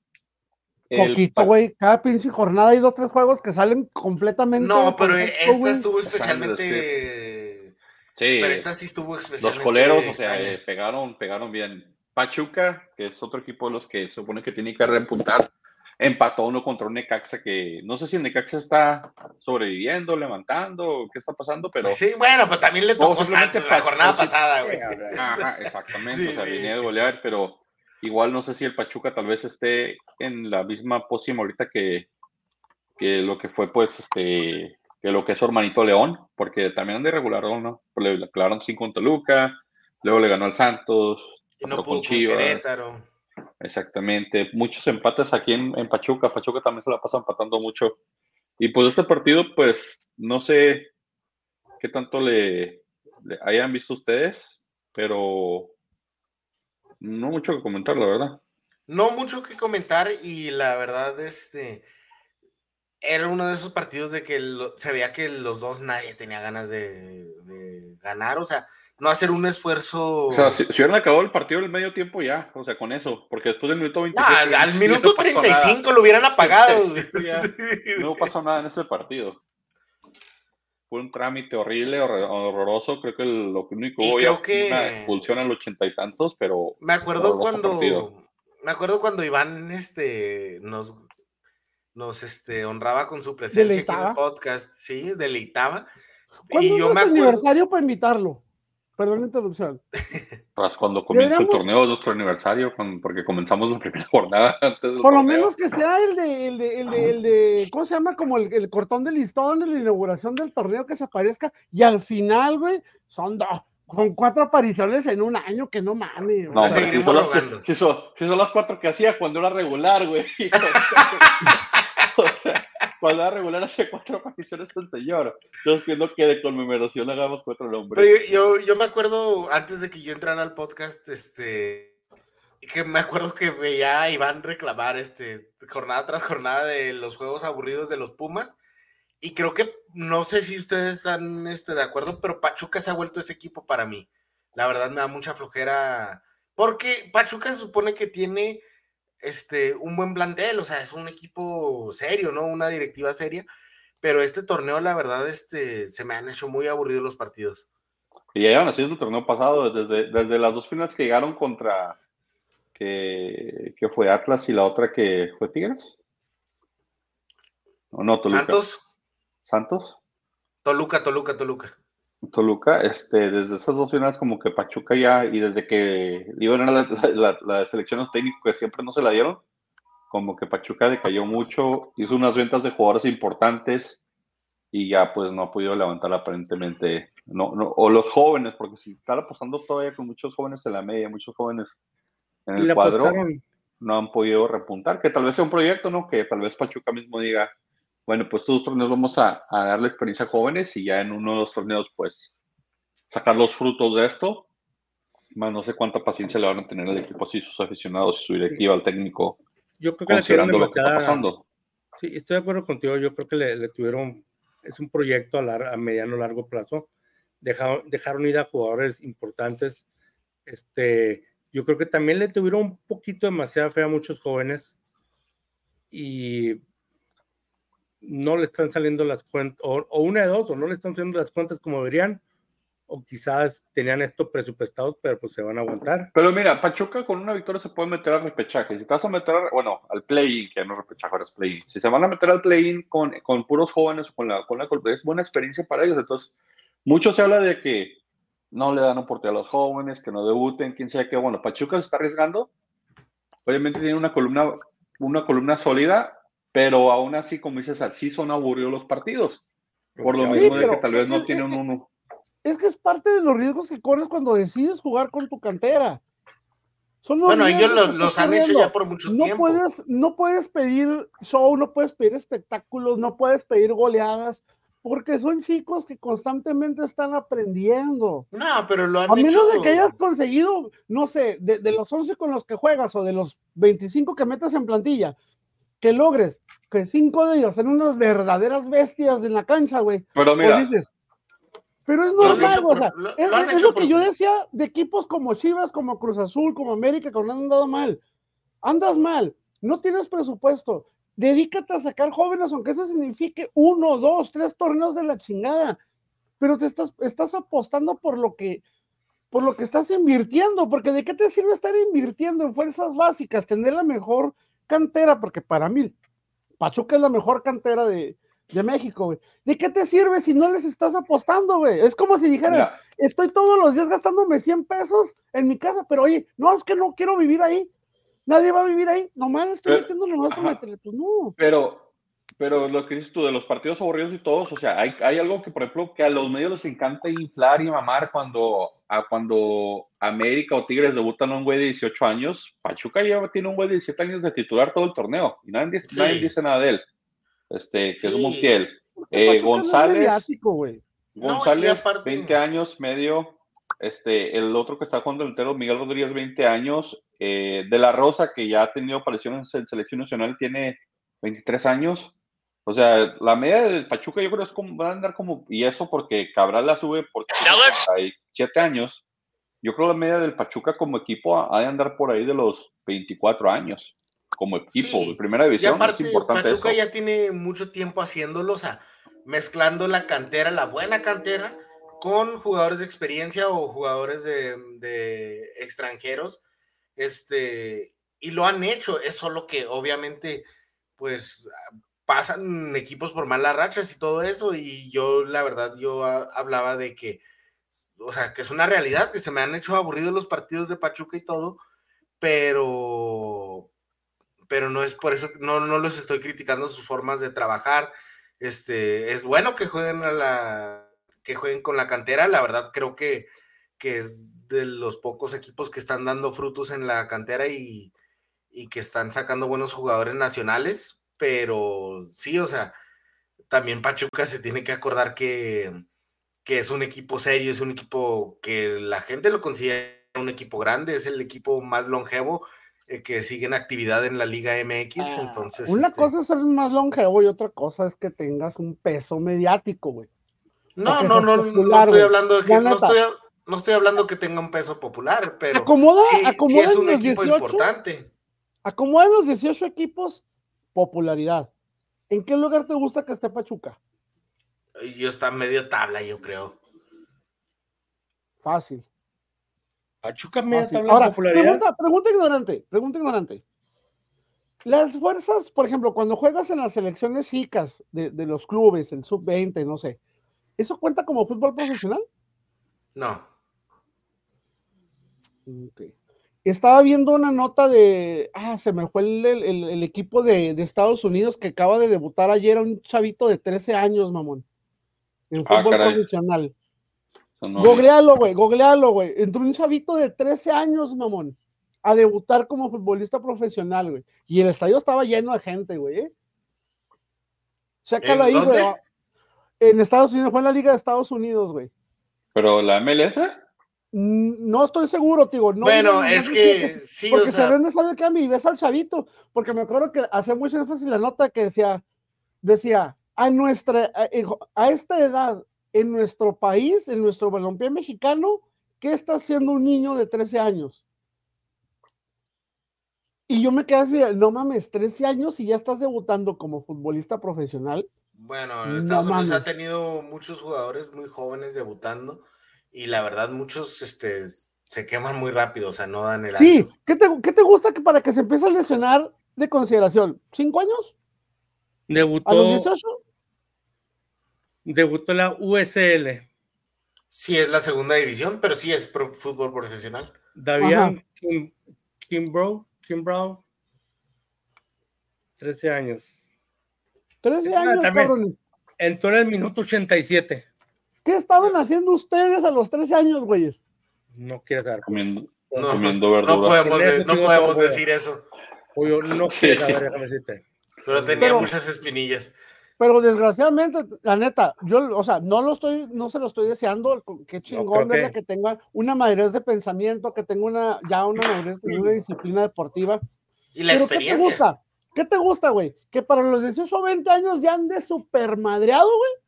Speaker 4: Poquito, güey. Cada pinche jornada hay dos, tres juegos que salen completamente.
Speaker 2: No, pero esta estuvo especialmente. Sí. Pero esta sí estuvo especialmente.
Speaker 1: Los coleros, o sea, eh, pegaron, pegaron bien. Pachuca, que es otro equipo de los que se supone que tiene que repuntar, empató uno contra un Necaxa que no sé si el Necaxa está sobreviviendo, levantando, qué está pasando, pero.
Speaker 2: Sí, bueno, pues también le tocó antes la jornada pasada, güey.
Speaker 1: Ajá, exactamente. o sea, viene de golear, pero Igual no sé si el Pachuca tal vez esté en la misma posición ahorita que, que lo que fue, pues, este, que lo que es hermanito León, porque también anda irregular, ¿no? Le declararon 5 en Toluca, luego le ganó al Santos,
Speaker 2: no con Chivas.
Speaker 1: Exactamente, muchos empates aquí en, en, Pachuca, Pachuca también se la pasa empatando mucho. Y pues este partido, pues, no sé qué tanto le hayan visto ustedes, pero no mucho que comentar, la verdad.
Speaker 2: No mucho que comentar y la verdad, este, era uno de esos partidos de que se veía que los dos nadie tenía ganas de, ganar, o sea, no hacer un esfuerzo.
Speaker 1: O sea, si, hubieran acabado el partido en el medio tiempo ya, o sea, con eso, porque después del minuto
Speaker 2: 25. al, minuto 35 lo hubieran apagado.
Speaker 1: no pasó nada en ese partido fue un trámite horrible, horroroso. Creo que lo único
Speaker 2: hubo creo que...
Speaker 1: una expulsión al ochenta y tantos, pero.
Speaker 2: Me acuerdo cuando. Me acuerdo cuando Iván este, nos, nos este, honraba con su presencia aquí en el podcast. Sí, deleitaba.
Speaker 4: ¿Cuándo y yo me aniversario para invitarlo? Perdón la interrupción.
Speaker 1: Pues cuando comienza el torneo es nuestro aniversario, porque comenzamos la primera jornada antes
Speaker 4: Por lo menos que sea el de, el de, el de, ¿cómo se llama? Como el, cortón de listón la inauguración del torneo que se aparezca. Y al final, güey, son dos, con cuatro apariciones en un año, que no mames.
Speaker 1: No, si son, las, si, son, las cuatro que hacía cuando era regular, güey. o sea, cuando era regular hace cuatro apariciones el señor. Entonces pidiendo que de conmemoración hagamos cuatro nombres.
Speaker 2: Pero yo, yo, me acuerdo, antes de que yo entrara al podcast, este, que me acuerdo que veía a Iván reclamar este, jornada tras jornada de los juegos aburridos de los Pumas. Y creo que, no sé si ustedes están este, de acuerdo, pero Pachuca se ha vuelto ese equipo para mí. La verdad me da mucha flojera, porque Pachuca se supone que tiene este, un buen plantel, o sea, es un equipo serio, ¿no? Una directiva seria, pero este torneo, la verdad, este, se me han hecho muy aburridos los partidos.
Speaker 1: Y ya llevan así el torneo pasado, desde, desde las dos finales que llegaron contra, que, que fue Atlas y la otra que fue Tigres. ¿O no, Toluca?
Speaker 2: Santos.
Speaker 1: ¿Santos?
Speaker 2: Toluca, Toluca, Toluca.
Speaker 1: Toluca, este, desde esas dos finales como que Pachuca ya, y desde que iban a la, la, la, selección técnico que siempre no se la dieron, como que Pachuca decayó mucho, hizo unas ventas de jugadores importantes y ya pues no ha podido levantar aparentemente, no, no, o los jóvenes, porque si están apostando todavía con muchos jóvenes en la media, muchos jóvenes en el cuadro, no han podido repuntar, que tal vez sea un proyecto, ¿no? Que tal vez Pachuca mismo diga, bueno, pues todos los torneos vamos a, a darle experiencia a jóvenes y ya en uno de los torneos, pues, sacar los frutos de esto. Más no sé cuánta paciencia le van a tener al equipo, si sus aficionados, su directiva, al técnico,
Speaker 3: yo creo que considerando lo que está pasando. Sí, estoy de acuerdo contigo. Yo creo que le, tuvieron, es un proyecto a, a mediano largo plazo. Dejaron, dejaron ir a jugadores importantes. Este, yo creo que también le tuvieron un poquito demasiada fe a muchos jóvenes. Y no le están saliendo las cuentas, o, una de dos, o no le están saliendo las cuentas como deberían, o quizás tenían esto presupuestados, pero pues se van a aguantar.
Speaker 1: Pero mira, Pachuca con una victoria se puede meter al repechaje. Si te vas a meter, bueno, al play-in, que no repechaje, ahora es play-in. Si se van a meter al play-in con, con puros jóvenes, con la, con la es buena experiencia para ellos. Entonces, mucho se habla de que no le dan oportunidad a los jóvenes, que no debuten, quién sabe qué. Bueno, Pachuca se está arriesgando. Obviamente tiene una columna, una columna sólida, pero aún así, como dices, sí son aburridos los partidos. Por lo mismo de que tal vez no tiene un uno
Speaker 4: es que es parte de los riesgos que corres cuando decides jugar con tu cantera.
Speaker 2: bueno, ellos los, han hecho ya por mucho
Speaker 4: no
Speaker 2: tiempo.
Speaker 4: Puedes, no puedes pedir show, no puedes pedir espectáculos, no puedes pedir goleadas, porque son chicos que constantemente están aprendiendo.
Speaker 2: No, pero lo han
Speaker 4: A menos de que hayas conseguido, no sé, de, los 11 con los que juegas o de los 25 que metes en plantilla, que logres que cinco de ellos sean unas verdaderas bestias en la cancha, güey.
Speaker 1: Pero pues mira,
Speaker 4: pero es normal, o sea, es, lo que yo decía de equipos como Chivas, como Cruz Azul, como América, que no han andado mal. Andas mal, no tienes presupuesto, dedícate a sacar jóvenes, aunque eso signifique uno, dos, tres torneos de la chingada. Pero te estás, estás apostando por lo que, por lo que estás invirtiendo, porque de qué te sirve estar invirtiendo en fuerzas básicas, tener la mejor cantera, porque para mí Pachuca es la mejor cantera de, de México, güey. ¿De qué te sirve si no les estás apostando, güey? Es como si dijeran, estoy todos los días gastándome 100 pesos en mi casa, pero oye, no, es que no quiero vivir ahí. Nadie va a vivir ahí. Nomás estoy metiendo nomás con la tele. Pues no.
Speaker 1: Pero, pero lo que dices tú de los partidos aburridos y todos, o sea, hay, hay algo que, por ejemplo, que a los medios les encanta inflar y mamar cuando, a cuando América o Tigres debutan a un güey de 18 años. Pachuca ya tiene un güey de 17 años de titular todo el torneo y nadie, nadie dice nada de él este, que es Montiel. Eh, González, González, 20 años, medio. Este, el otro que está jugando el entero, Miguel Rodríguez, 20 años. Eh, de la Rosa, que ya ha tenido apariciones en selección nacional, tiene 23 años. O sea, la media del Pachuca yo creo es como, va a andar como, y eso porque Cabral la sube porque hay 7 años. Yo creo la media del Pachuca como equipo ha de andar por ahí de los 24 años como equipo de primera división. es importante
Speaker 2: Pachuca ya tiene mucho tiempo haciéndolo, o sea, mezclando la cantera, la buena cantera, con jugadores de experiencia o jugadores de, extranjeros. Este, y lo han hecho, es solo que obviamente, pues pasan equipos por malas rachas y todo eso, y yo la verdad, yo hablaba de que, o sea, que es una realidad, que se me han hecho aburridos los partidos de Pachuca y todo, pero, pero no es por eso, no, no los estoy criticando sus formas de trabajar. Este, es bueno que jueguen a la, que jueguen con la cantera, la verdad creo que, que es de los pocos equipos que están dando frutos en la cantera y, y que están sacando buenos jugadores nacionales, pero sí, o sea, también Pachuca se tiene que acordar que, que es un equipo serio, es un equipo que la gente lo considera un equipo grande, es el equipo más longevo eh, que siguen actividad en la Liga MX. Ah, entonces.
Speaker 4: Una este cosa es ser más longevo y otra cosa es que tengas un peso mediático, güey.
Speaker 2: No, no, no, no estoy hablando de que no estoy, no estoy, hablando que tenga un peso popular, pero
Speaker 4: acomoda, sí, es un equipo 18, importante. Acomoda los 18 equipos popularidad. ¿En qué lugar te gusta que esté Pachuca?
Speaker 2: Yo está medio tabla, yo creo.
Speaker 4: Fácil.
Speaker 3: Pachuca Ahora,
Speaker 4: Pregunta, pregunta ignorante, pregunta ignorante. Las fuerzas, por ejemplo, cuando juegas en las selecciones chicas de, los clubes, el sub-20, no sé, ¿eso cuenta como fútbol profesional?
Speaker 2: No.
Speaker 4: Estaba viendo una nota de, ah, se me fue el, equipo de, Estados Unidos que acaba de debutar ayer a un chavito de 13 años, mamón, en ah, fútbol profesional. Googlealo, güey, googlealo, güey. Entró un chavito de 13 años, mamón, a debutar como futbolista profesional, güey. Y el estadio estaba lleno de gente, güey. ¿eh? Sácalo ahí, güey. En Estados Unidos, fue en la Liga de Estados Unidos, güey.
Speaker 1: ¿Pero la MLS?
Speaker 4: Mm, no estoy seguro, tío. No,
Speaker 2: bueno, es que, sí,
Speaker 4: Porque se vende, sabe el cambio y ves al chavito. Porque me acuerdo que hace mucho énfasis la nota que decía, decía, a nuestra, a esta edad, en nuestro país, en nuestro balompié mexicano, ¿qué está haciendo un niño de 13 años? Y yo me quedé así, no mames, 13 años y ya estás debutando como futbolista profesional.
Speaker 2: Bueno, Estados Unidos ha tenido muchos jugadores muy jóvenes debutando y la verdad muchos este, se queman muy rápido, o sea, no dan el
Speaker 4: Sí, ¿qué te, ¿qué te gusta que para que se empiece a lesionar de consideración? ¿Cinco años?
Speaker 3: Debutó.
Speaker 4: ¿A los 18?
Speaker 3: Debutó la USL.
Speaker 2: Sí, es la segunda división, pero sí es fútbol profesional.
Speaker 3: David Kim, Kimbrough, Kimbrough, 13 años.
Speaker 4: 13 años, cabrón.
Speaker 3: Entró en el minuto 87.
Speaker 4: ¿Qué estaban haciendo ustedes a los 13 años, güeyes?
Speaker 3: No quiero dar.
Speaker 1: Comiendo, no, comiendo verdura.
Speaker 2: No podemos, no podemos decir eso.
Speaker 3: Oye, no quiero saber, déjame decirte.
Speaker 2: Pero tenía muchas espinillas.
Speaker 4: Pero desgraciadamente, la neta, yo, o sea, no lo estoy, no se lo estoy deseando, qué chingón, que... que tenga una madurez de pensamiento, que tenga una, ya una madurez, una disciplina deportiva.
Speaker 2: Y la experiencia.
Speaker 4: ¿Qué te gusta? ¿Qué te gusta, güey? Que para los 18 o 20 años ya ande super madreado, güey.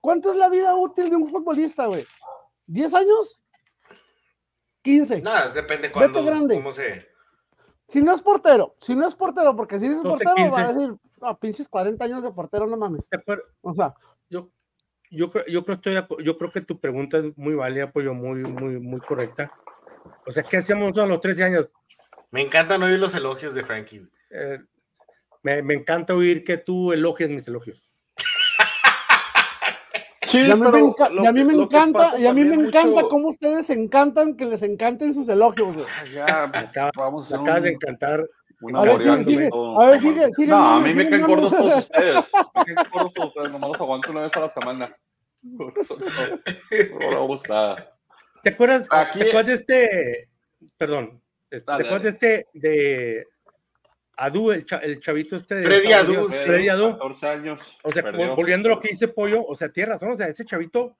Speaker 4: ¿Cuánto es la vida útil de un futbolista, güey? ¿10 años? 15.
Speaker 2: Nada, depende cuándo, grande. cómo se...
Speaker 4: Si no es portero, si no es portero, porque si es portero, va a decir, a pinches 40 años de portero, no mames. O sea,
Speaker 3: yo, yo, yo, creo, estoy, yo creo que tu pregunta es muy válida, apoyo muy, muy, muy correcta. O sea, ¿qué hacíamos a los 13 años?
Speaker 2: Me encantan oír los elogios de Frankie.
Speaker 3: Eh, me, me, encanta oír que tú elogies mis elogios.
Speaker 4: Sí, y a mí me, encanta, y a mí me encanta cómo ustedes encantan que les encanten sus elogios.
Speaker 3: Ya, vamos a acabas de encantar
Speaker 4: a ver, sigue, sigue. A ver, sigue, sigue.
Speaker 1: No, a mí me caen gordos todos ustedes. Me caen gordos todos ustedes. Nomás los aguanto una vez a la semana. No, me gusta.
Speaker 3: ¿Te acuerdas, Aquí... ¿te acuerdas de este? Perdón. ¿Te acuerdas de este? De Adu, el, el chavito este de.
Speaker 2: Freddy Adu.
Speaker 3: Freddy Adu.
Speaker 1: 14 años.
Speaker 3: O sea, volviendo a lo que dice Pollo, o sea, tierra razón. O sea, ese chavito,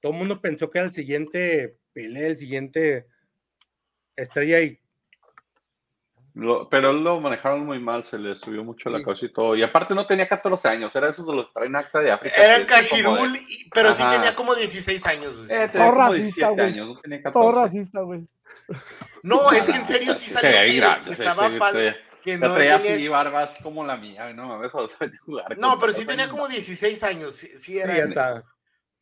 Speaker 3: todo el mundo pensó que era el siguiente Pelé, el siguiente estrella y
Speaker 1: pero él lo manejaron muy mal, se le subió mucho la cosa y todo. Y aparte no tenía 14 años, era esos de los que traen acta de África.
Speaker 2: Era el Cachirul, pero sí tenía como 16 años.
Speaker 4: Eh, tenía todo como 17 racista, años, no tenía 14. Todo racista, güey.
Speaker 2: No, es que en serio sí salió que,
Speaker 1: grande, estaba falta. Que no traía así barbas como la mía, no mames,
Speaker 2: jugar. No, pero sí tenía como 16 años, sí, sí era.
Speaker 3: Sí,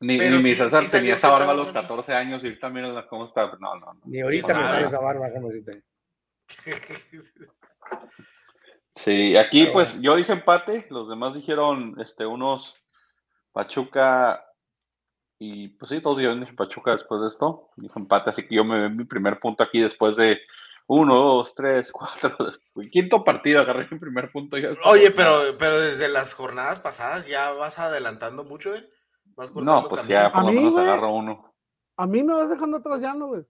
Speaker 1: ni, ni mi César tenía esa barba a los 14 años y también cómo está. No, no, no.
Speaker 3: Ni ahorita me trae esa barba como si te.
Speaker 1: Sí, aquí pues yo dije empate, los demás dijeron este unos Pachuca y pues sí, todos dijeron Pachuca después de esto, dije empate, así que yo me ven mi primer punto aquí después de uno, dos, tres, cuatro, quinto partido agarré mi primer punto.
Speaker 2: Oye, pero, pero desde las jornadas pasadas ya vas adelantando mucho, ¿eh?
Speaker 1: no, pues ya por lo menos agarro uno.
Speaker 4: A mí me vas dejando atrás ya, ¿no, güey?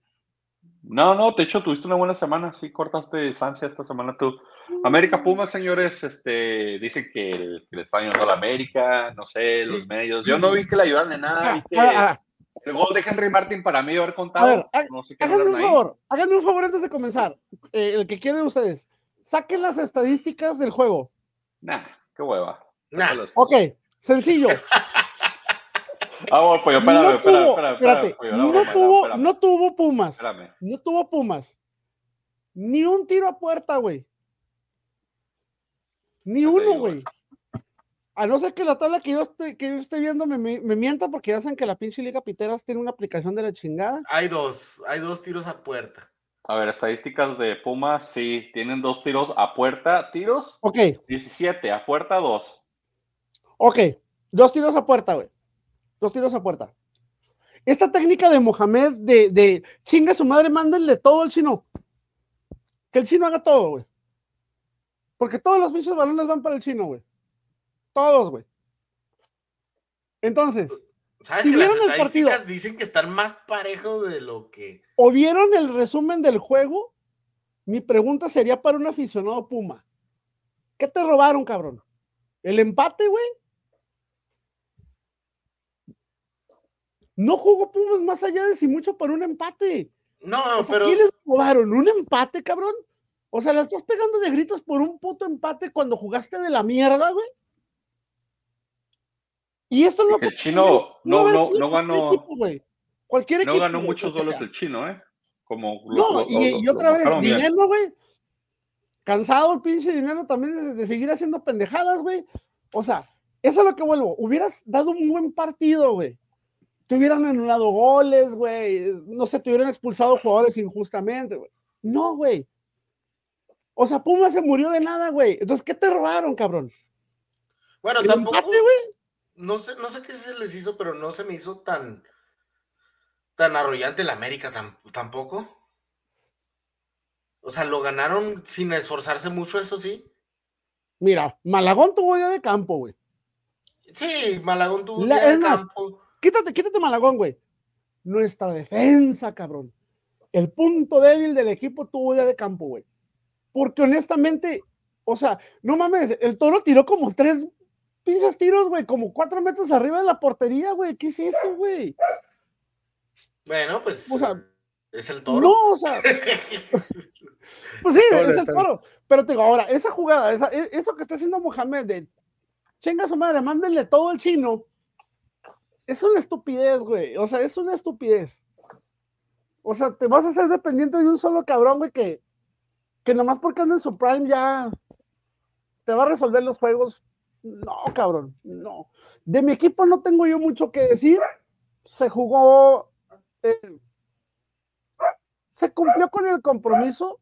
Speaker 1: No, no, de hecho tuviste una buena semana, sí, cortaste distancia esta semana tú. América Pumas, señores, este, dicen que, les está ayudando a la América, no sé, los medios. Yo no vi que le ayudaran en nada, vi que ah, ah. El gol de Henry Martin para mí haber contado. A ver,
Speaker 4: no sé háganme un favor, háganme un favor antes de comenzar, eh, el que quieren ustedes, saquen las estadísticas del juego.
Speaker 1: Nah, qué hueva.
Speaker 2: Nah.
Speaker 4: Ok, sencillo.
Speaker 1: Ah, pues espérame, espérame, espérame,
Speaker 4: no, tuvo, no tuvo Pumas. No tuvo Pumas. Ni un tiro a puerta, güey. Ni uno, güey. A no ser que la tabla que yo esté, que yo esté viendo me, me, mienta porque ya saben que la pinche Liga Piteras tiene una aplicación de la chingada.
Speaker 2: Hay dos, hay dos tiros a puerta.
Speaker 1: A ver, estadísticas de Pumas, sí, tienen dos tiros a puerta. ¿Tiros?
Speaker 4: Ok.
Speaker 1: 17, a puerta dos.
Speaker 4: Ok, dos tiros a puerta, güey. Dos tiros a puerta. Esta técnica de Mohamed de, de chinga su madre, mándenle todo al chino. Que el chino haga todo, güey. Porque todos los pinches balones van para el chino, güey. Todos, güey. Entonces,
Speaker 2: ¿sabes si que vieron las estadísticas el partido, dicen que están más parejos de lo que.
Speaker 4: ¿O vieron el resumen del juego? Mi pregunta sería para un aficionado Puma. ¿Qué te robaron, cabrón? ¿El empate, güey? No jugó Pumas más allá de si mucho por un empate.
Speaker 2: No, pero.
Speaker 4: ¿Qué les jugaron? ¿Un empate, cabrón? O sea, la estás pegando de gritos por un puto empate cuando jugaste de la mierda, güey. Y esto
Speaker 1: lo El chino no, no, no, ganó.
Speaker 4: Cualquier
Speaker 1: equipo. No ganó muchos goles el chino, ¿eh? Como
Speaker 4: no, y, otra vez, dinero, güey. Cansado el pinche dinero también de, seguir haciendo pendejadas, güey. O sea, eso es lo que vuelvo. Hubieras dado un buen partido, güey te hubieran anulado goles, güey, no sé, te hubieran expulsado jugadores injustamente, güey. No, güey. O sea, Puma se murió de nada, güey. Entonces, ¿qué te robaron, cabrón?
Speaker 2: Bueno, tampoco. güey? No sé, no sé qué se les hizo, pero no se me hizo tan, tan arrollante el América tampoco. O sea, lo ganaron sin esforzarse mucho, eso sí.
Speaker 4: Mira, Malagón tuvo día de campo, güey.
Speaker 2: Sí, Malagón tuvo día de campo.
Speaker 4: Quítate, quítate Malagón, güey. Nuestra defensa, cabrón. El punto débil del equipo tuvo día de campo, güey. Porque honestamente, o sea, no mames, el toro tiró como tres pinches tiros, güey, como cuatro metros arriba de la portería, güey. ¿Qué es eso, güey?
Speaker 2: Bueno, pues. O sea, es el toro.
Speaker 4: No, o sea. pues sí, es el toro. Pero te digo, ahora, esa jugada, e, eso que está haciendo Mohamed de chinga su madre, mándenle todo el chino. Es una estupidez, güey. O sea, es una estupidez. O sea, te vas a hacer dependiente de un solo cabrón, güey, que, que nomás porque anda en su prime ya te va a resolver los juegos no, cabrón, no. De mi equipo no tengo yo mucho que decir. Se jugó, eh, se cumplió con el compromiso.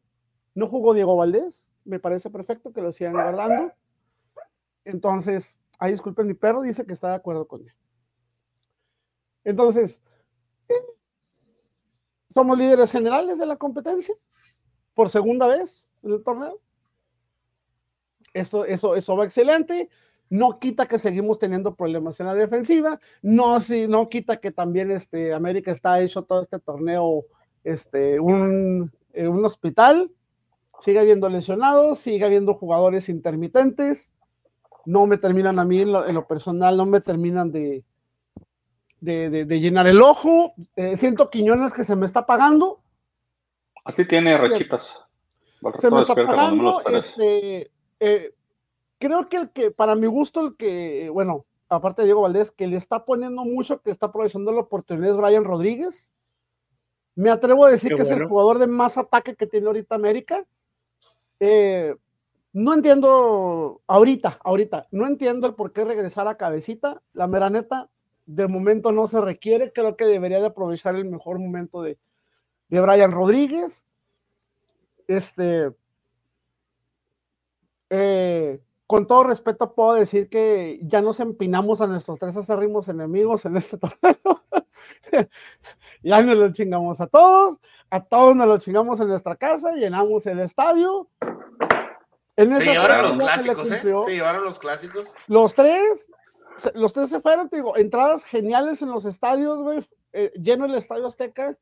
Speaker 4: No jugó Diego Valdés, me parece perfecto que lo sigan guardando. Entonces, ahí disculpen, mi perro dice que está de acuerdo con él. Entonces, somos líderes generales de la competencia por segunda vez en el torneo. Eso, eso, eso va excelente no quita que seguimos teniendo problemas en la defensiva, no, si, no quita que también este, América está hecho todo este torneo este, un, eh, un hospital, sigue habiendo lesionados, sigue habiendo jugadores intermitentes, no me terminan a mí en lo, personal, no me terminan de, de, llenar el ojo, eh, siento Quiñones que se me está pagando.
Speaker 1: Así tiene rachitas.
Speaker 4: Se me está pagando, este, eh, creo que el que, para mi gusto, el que, bueno, aparte de Diego Valdés, que le está poniendo mucho, que está aprovechando la oportunidad es Brian Rodríguez. Me atrevo a decir que es el jugador de más ataque que tiene ahorita América. Eh, no entiendo ahorita, ahorita, no entiendo el por qué regresar a cabecita. La mera neta, de momento no se requiere. Creo que debería de aprovechar el mejor momento de, de Brian Rodríguez. Este. Eh, con todo respeto puedo decir que ya nos empinamos a nuestros tres acérrimos enemigos en este torneo. ya nos lo chingamos a todos, a todos nos lo chingamos en nuestra casa, llenamos el estadio.
Speaker 2: En se llevaron los clásicos, ¿eh? Se llevaron los clásicos.
Speaker 4: Los tres, los tres se fueron, te digo, entradas geniales en los estadios, güey, eh, lleno el estadio Azteca.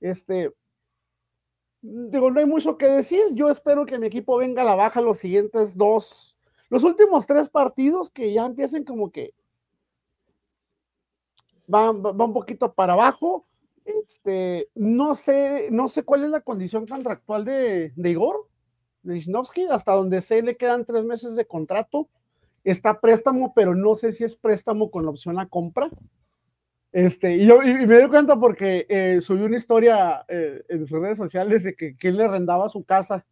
Speaker 4: Este, digo, no hay mucho que decir. Yo espero que mi equipo venga a la baja los siguientes dos, los últimos tres partidos que ya empiecen como que van, un poquito para abajo. Este, no sé, no sé cuál es la condición contractual de, de Igor, de hasta donde sé le quedan tres meses de contrato. Está préstamo, pero no sé si es préstamo con opción a compra. Este, y, me doy cuenta porque eh, subí una historia eh, en sus redes sociales de que, que él le rendaba su casa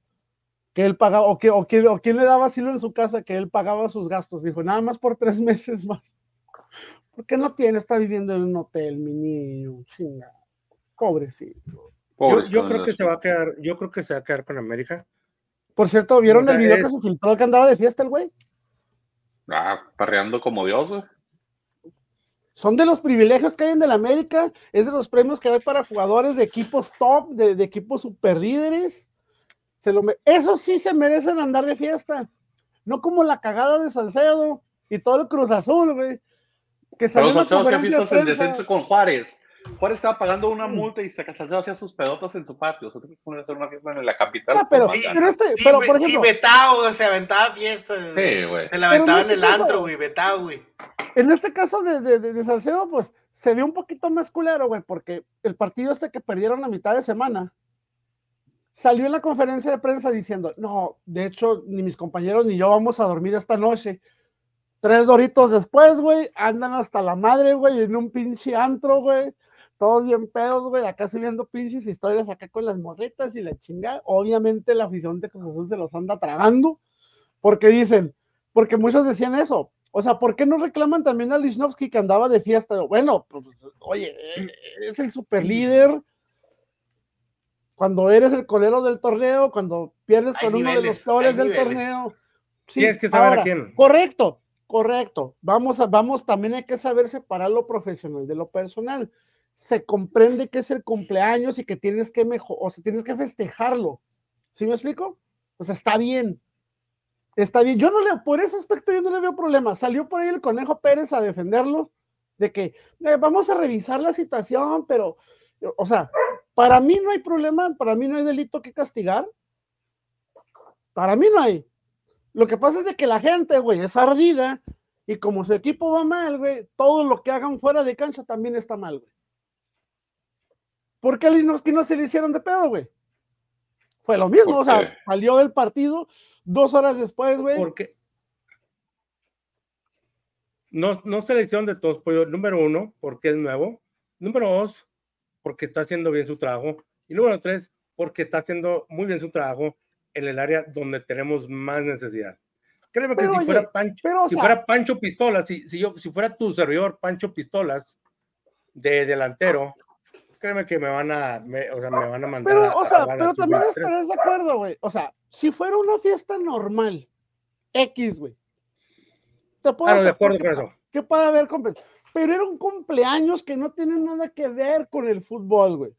Speaker 4: que él pagaba, o, que, o, que, o quién le daba asilo en su casa, que él pagaba sus gastos. Dijo, nada más por tres meses más. ¿Por qué no tiene? Está viviendo en un hotel, mi niño, chinga. Pobrecito.
Speaker 3: yo, creo que se va a quedar, yo creo que se va a quedar con América.
Speaker 4: Por cierto, ¿vieron el video que se filtró que andaba de fiesta el güey?
Speaker 1: Ah, parreando como Dios, güey.
Speaker 4: Son de los privilegios que hay en el América, es de los premios que hay para jugadores de equipos top, de, de equipos super líderes eso sí se merecen andar de fiesta. No como la cagada de Salcedo y todo el Cruz Azul, güey.
Speaker 1: Que salió Pero se en descenso con Juárez. Juárez estaba pagando una mm. multa y Salcedo hacía sus pedotas en su patio. O sea, que poner a hacer una fiesta en la capital.
Speaker 4: Ah, pero, sí, pero, este, pero por ejemplo.
Speaker 2: Sí, Betao, se aventaba fiesta. Sí, güey. Se la aventaba en, este el antro, güey, Betao, güey.
Speaker 4: En este caso de, de, de, Salcedo, pues se vio un poquito más culero, güey, porque el partido este que perdieron a mitad de semana, salió en la conferencia de prensa diciendo, no, de hecho, ni mis compañeros ni yo vamos a dormir esta noche. Tres doritos después, güey, andan hasta la madre, güey, en un pinche antro, güey. Todos bien pedos, güey, acá subiendo pinches historias acá con las morritas y la chingada. Obviamente la afición de Cruz Azul se los anda tragando, porque dicen, porque muchos decían eso. O sea, ¿por qué no reclaman también a Lichnowsky que andaba de fiesta? Bueno, pues, oye, eh, es el super líder. Cuando eres el colero del torneo, cuando pierdes con uno de los flores del torneo.
Speaker 3: Sí, Tienes que saber a quién.
Speaker 4: Correcto, correcto. Vamos, a, vamos, también hay que saber separar lo profesional de lo personal. Se comprende que es el cumpleaños y que tienes que mejor, o sea, tienes que festejarlo. ¿Sí me explico? O sea, está bien está bien. Yo no le, por ese aspecto yo no le veo problema. Salió por ahí el Conejo Pérez a defenderlo, de que eh, vamos a revisar la situación, pero, o sea, para mí no hay problema, para mí no hay delito que castigar. Para mí no hay. Lo que pasa es de que la gente, güey, es ardida y como su equipo va mal, güey, todo lo que hagan fuera de cancha también está mal, güey. ¿Por qué a no se le hicieron de pedo, güey? Fue lo mismo, o sea, salió del partido, Dos horas después, güey.
Speaker 3: Porque no, no selección de todos, pues, número uno, porque es nuevo. Número dos, porque está haciendo bien su trabajo. Y número tres, porque está haciendo muy bien su trabajo en el área donde tenemos más necesidad. Créeme que si, fuera Pancho, si fuera Pancho Pistolas, si, si, yo, si fuera tu servidor Pancho Pistolas de delantero, créeme que me van a, o sea, me van a mandar.
Speaker 4: Pero, o sea, pero también estarás de acuerdo, güey. O sea, si fuera una fiesta normal, X, güey.
Speaker 3: Te puedo claro, de acuerdo con eso.
Speaker 4: ¿Qué puede haber? Pero era un cumpleaños que no tiene nada que ver con el fútbol, güey.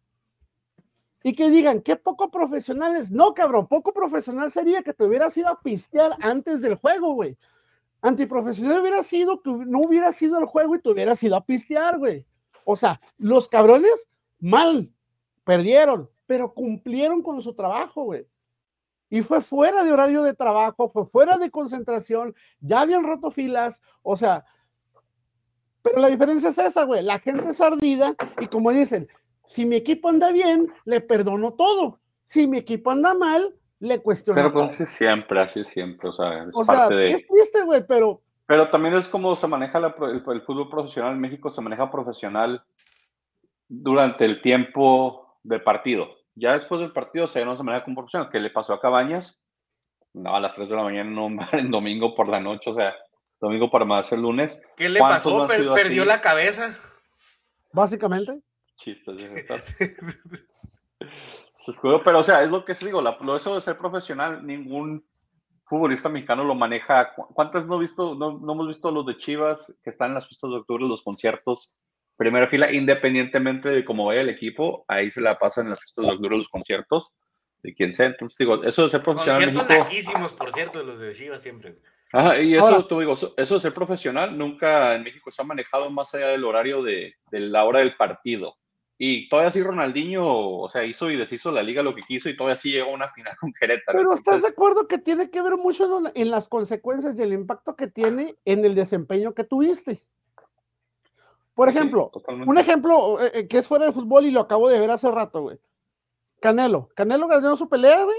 Speaker 4: Y que digan, qué poco profesionales. No, cabrón, poco profesional sería que te hubieras ido a pistear antes del juego, güey. Antiprofesional hubiera sido que no hubiera sido el juego y te hubieras ido a pistear, güey. O sea, los cabrones mal, perdieron, pero cumplieron con su trabajo, güey. Y fue fuera de horario de trabajo, fue fuera de concentración, ya habían roto filas, o sea, pero la diferencia es esa, güey, la gente es ardida y como dicen, si mi equipo anda bien, le perdono todo. Si mi equipo anda mal, le cuestiono.
Speaker 1: Pero pues así siempre, así siempre, o sea, es parte de...
Speaker 4: Es triste, güey, pero...
Speaker 1: Pero también es como se maneja el, el, fútbol profesional en México, se maneja profesional durante el tiempo del partido. Ya después del partido se no se manera como profesional. ¿Qué le pasó a Cabañas? No, a las 3 de la mañana, no, el domingo por la noche, o sea, domingo para más el lunes.
Speaker 2: ¿Qué le pasó? ¿Perdió la cabeza?
Speaker 4: Básicamente.
Speaker 1: Chistes, pero o sea, es lo que se digo, la, lo eso de ser profesional, ningún futbolista mexicano lo maneja. ¿Cuántas no, visto, no, no hemos visto los de Chivas que están en las fiestas de octubre, los conciertos? primera fila, independientemente de cómo vaya el equipo, ahí se la pasan en las fiestas de los conciertos, de quien sea. Entonces, digo, eso de ser profesional.
Speaker 2: Conciertos por cierto, los de Chivas siempre.
Speaker 1: Ajá, y eso, tú digo, eso, de ser profesional nunca en México está manejado más allá del horario de, la hora del partido. Y todavía sí Ronaldinho, o sea, hizo y deshizo la liga lo que quiso y todavía sí llegó a una final con Querétaro.
Speaker 4: Pero ¿estás de acuerdo que tiene que ver mucho en las consecuencias y el impacto que tiene en el desempeño que tuviste? Por ejemplo, un ejemplo eh, eh, que es fuera de fútbol y lo acabo de ver hace rato, güey. Canelo. Canelo ganó su pelea, güey.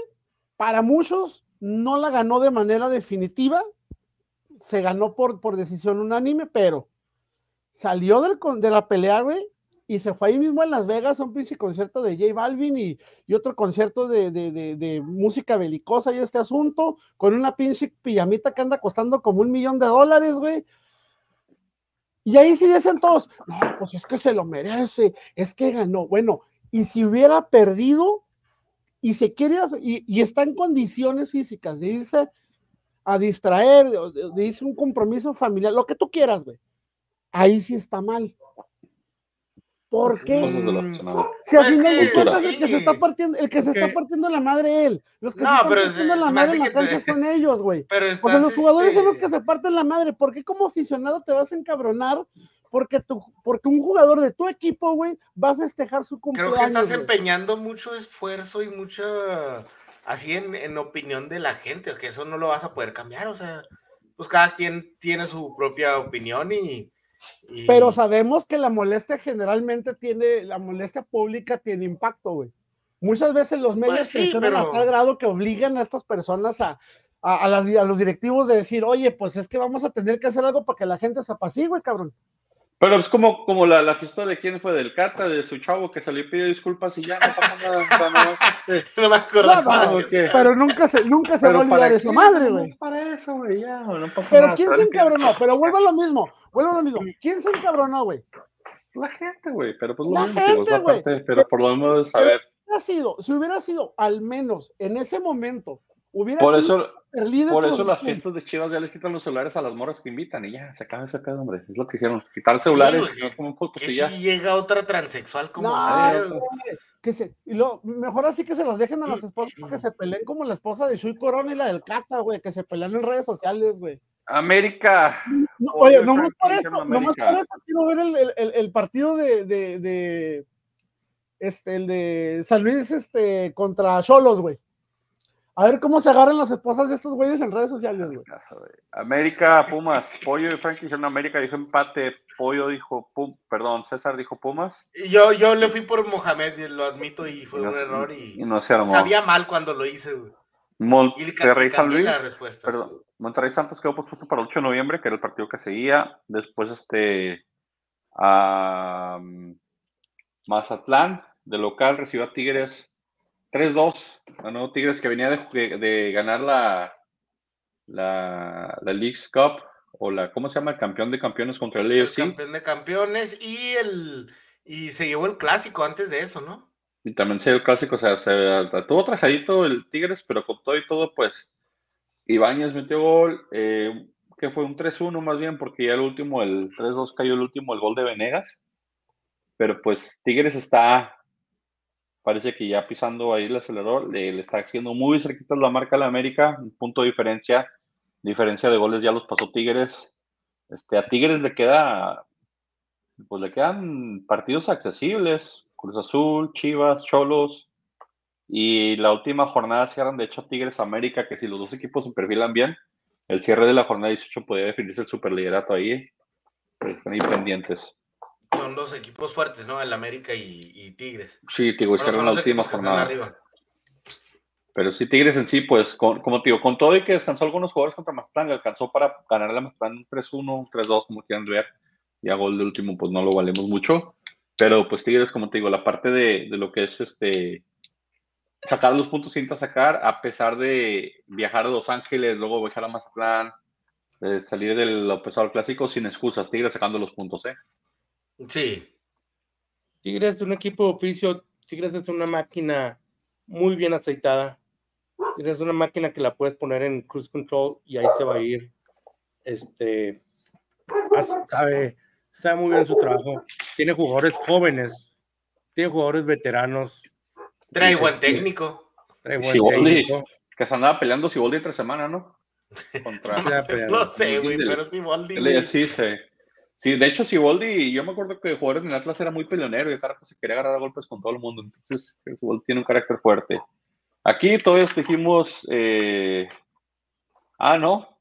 Speaker 4: Para muchos no la ganó de manera definitiva. Se ganó por, por decisión unánime, pero salió del, de la pelea, güey, y se fue ahí mismo en Las Vegas a un pinche concierto de J Balvin y, otro concierto de, de, música belicosa y este asunto, con una pinche pijamita que anda costando como un millón de dólares, güey. Y ahí sí dicen todos, no, pues es que se lo merece, es que ganó. Bueno, y si hubiera perdido y se quiere, y, está en condiciones físicas de irse a distraer, irse un compromiso familiar, lo que tú quieras, güey. Ahí sí está mal. ¿Por qué? Si al final de cuentas el que se está partiendo, el que se está partiendo la madre él, los que se están partiendo la madre en la cancha son ellos, güey. O sea, los jugadores son los este que se parten la madre. ¿Por qué como aficionado te vas a encabronar? Porque, tu, porque un jugador de tu equipo, güey, va a festejar su cumpleaños.
Speaker 2: Creo que estás empeñando mucho esfuerzo y mucha, así en, en opinión de la gente, que eso no lo vas a poder cambiar, o sea, pues cada quien tiene su propia opinión y,
Speaker 4: pero sabemos que la molestia generalmente tiene, la molestia pública tiene impacto, güey. Muchas veces los medios pues se a tal grado que obligan a estas personas a, a, los directivos de decir, oye, pues es que vamos a tener que hacer algo para que la gente se apasigue, cabrón.
Speaker 1: Pero es como, como la, la, fiesta de quién fue, del Cata, de su chavo que salió y pidió disculpas y ya no pasa nada.
Speaker 2: no, me acuerdo.
Speaker 4: pero nunca se, nunca se va a olvidar esa madre, güey.
Speaker 1: para eso, güey, ya, no pasa
Speaker 4: pero ¿quién se encabronó? Pero vuelve a lo mismo, vuelve a lo mismo. ¿Quién se encabronó, güey?
Speaker 1: La gente, güey, pero pues lo
Speaker 4: la gente, güey.
Speaker 1: Pero por lo menos saber.
Speaker 4: Sido, si hubiera sido al menos en ese momento, hubiera
Speaker 1: por
Speaker 4: sido
Speaker 1: eso, por eso las fiestas de Chivas ya les quitan los celulares a las morras que invitan y ya, se acaba ese pedo, hombre. Es lo que hicieron. Quitar celulares. no como
Speaker 2: que si llega otra transexual como
Speaker 4: no, que se, y lo, mejor así que se los dejen a las esposas que se peleen como la esposa de Shui Corona y la del Cata, güey, que se pelean en redes sociales, güey.
Speaker 1: América.
Speaker 4: oye, no más por eso, no más por eso quiero ver el, el, el partido de, de, de, este, el de San Luis, este, contra Cholos, güey. A ver cómo se agarran las esposas de estos güeyes en redes sociales, güey.
Speaker 1: América, Pumas, Pollo y Frankie dijeron América, dijo empate, Pollo dijo, Pum, perdón, César dijo Pumas.
Speaker 2: Yo, yo le fui por Mohamed, lo admito, y fue un error y,
Speaker 1: no se armó.
Speaker 2: sabía mal cuando lo hice, güey.
Speaker 1: Monterrey San Luis, perdón, Monterrey Santos quedó puesto para el 8 de noviembre, que era el partido que seguía. Después, este, Mazatlán, de local, recibió a Tigres 3-2. Ganó Tigres que venía de, ganar la, la, la League's Cup o la, ¿cómo se llama? El campeón de campeones contra el
Speaker 2: El campeón de campeones y el y se llevó el clásico antes de eso, ¿no?
Speaker 1: Y también se llevó el clásico, o sea, se tuvo trajadito el Tigres, pero con todo y todo, pues Ibáñez metió gol, eh, que fue un 3-1 más bien, porque ya el último, el 3-2 cayó el último, el gol de Venegas. Pero pues Tigres está parece que ya pisando ahí el acelerador, le, está haciendo muy cerquita la marca de la América, un punto de diferencia, diferencia de goles ya los pasó Tigres. Este, a Tigres le queda, pues le quedan partidos accesibles, Cruz Azul, Chivas, Cholos, y la última jornada cierran de hecho Tigres América, que si los dos equipos se perfilan bien, el cierre de la jornada 18 podría definirse el superliderato ahí, pero están ahí pendientes
Speaker 2: son dos equipos fuertes, ¿no? El América y, Tigres.
Speaker 1: Sí, digo, hicieron la última jornada. Pero sí, Tigres en sí, pues, como te digo, con todo y que descansó algunos jugadores contra Mazatlán, le alcanzó para ganar a Mazatlán un 3-1, un 3-2, como quieran ver. Y a gol de último, pues no lo valemos mucho. Pero pues Tigres, como te digo, la parte de, lo que es este sacar los puntos que sacar, a pesar de viajar a Los Ángeles, luego viajar a Mazatlán, salir del pesado clásico sin excusas, Tigres sacando los puntos, ¿eh?
Speaker 2: Sí.
Speaker 3: Tigres es un equipo de oficio, Tigres es una máquina muy bien aceitada. Tigres es una máquina que la puedes poner en cruise control y ahí se va a ir. Este sabe, sabe muy bien su trabajo. Tiene jugadores jóvenes, tiene jugadores veteranos.
Speaker 2: Trae buen técnico.
Speaker 1: Trae buen técnico. Que se andaba peleando Siboldi entre semana, ¿no?
Speaker 2: Contra... no sé, güey, pero Siboldi.
Speaker 1: Sí, sí. Sí, de hecho, Siboldi, yo me acuerdo que jugador en Atlas era muy peleonero y de se quería agarrar a golpes con todo el mundo. Entonces, Siboldi tiene un carácter fuerte. Aquí todos dijimos. Eh, ah, no.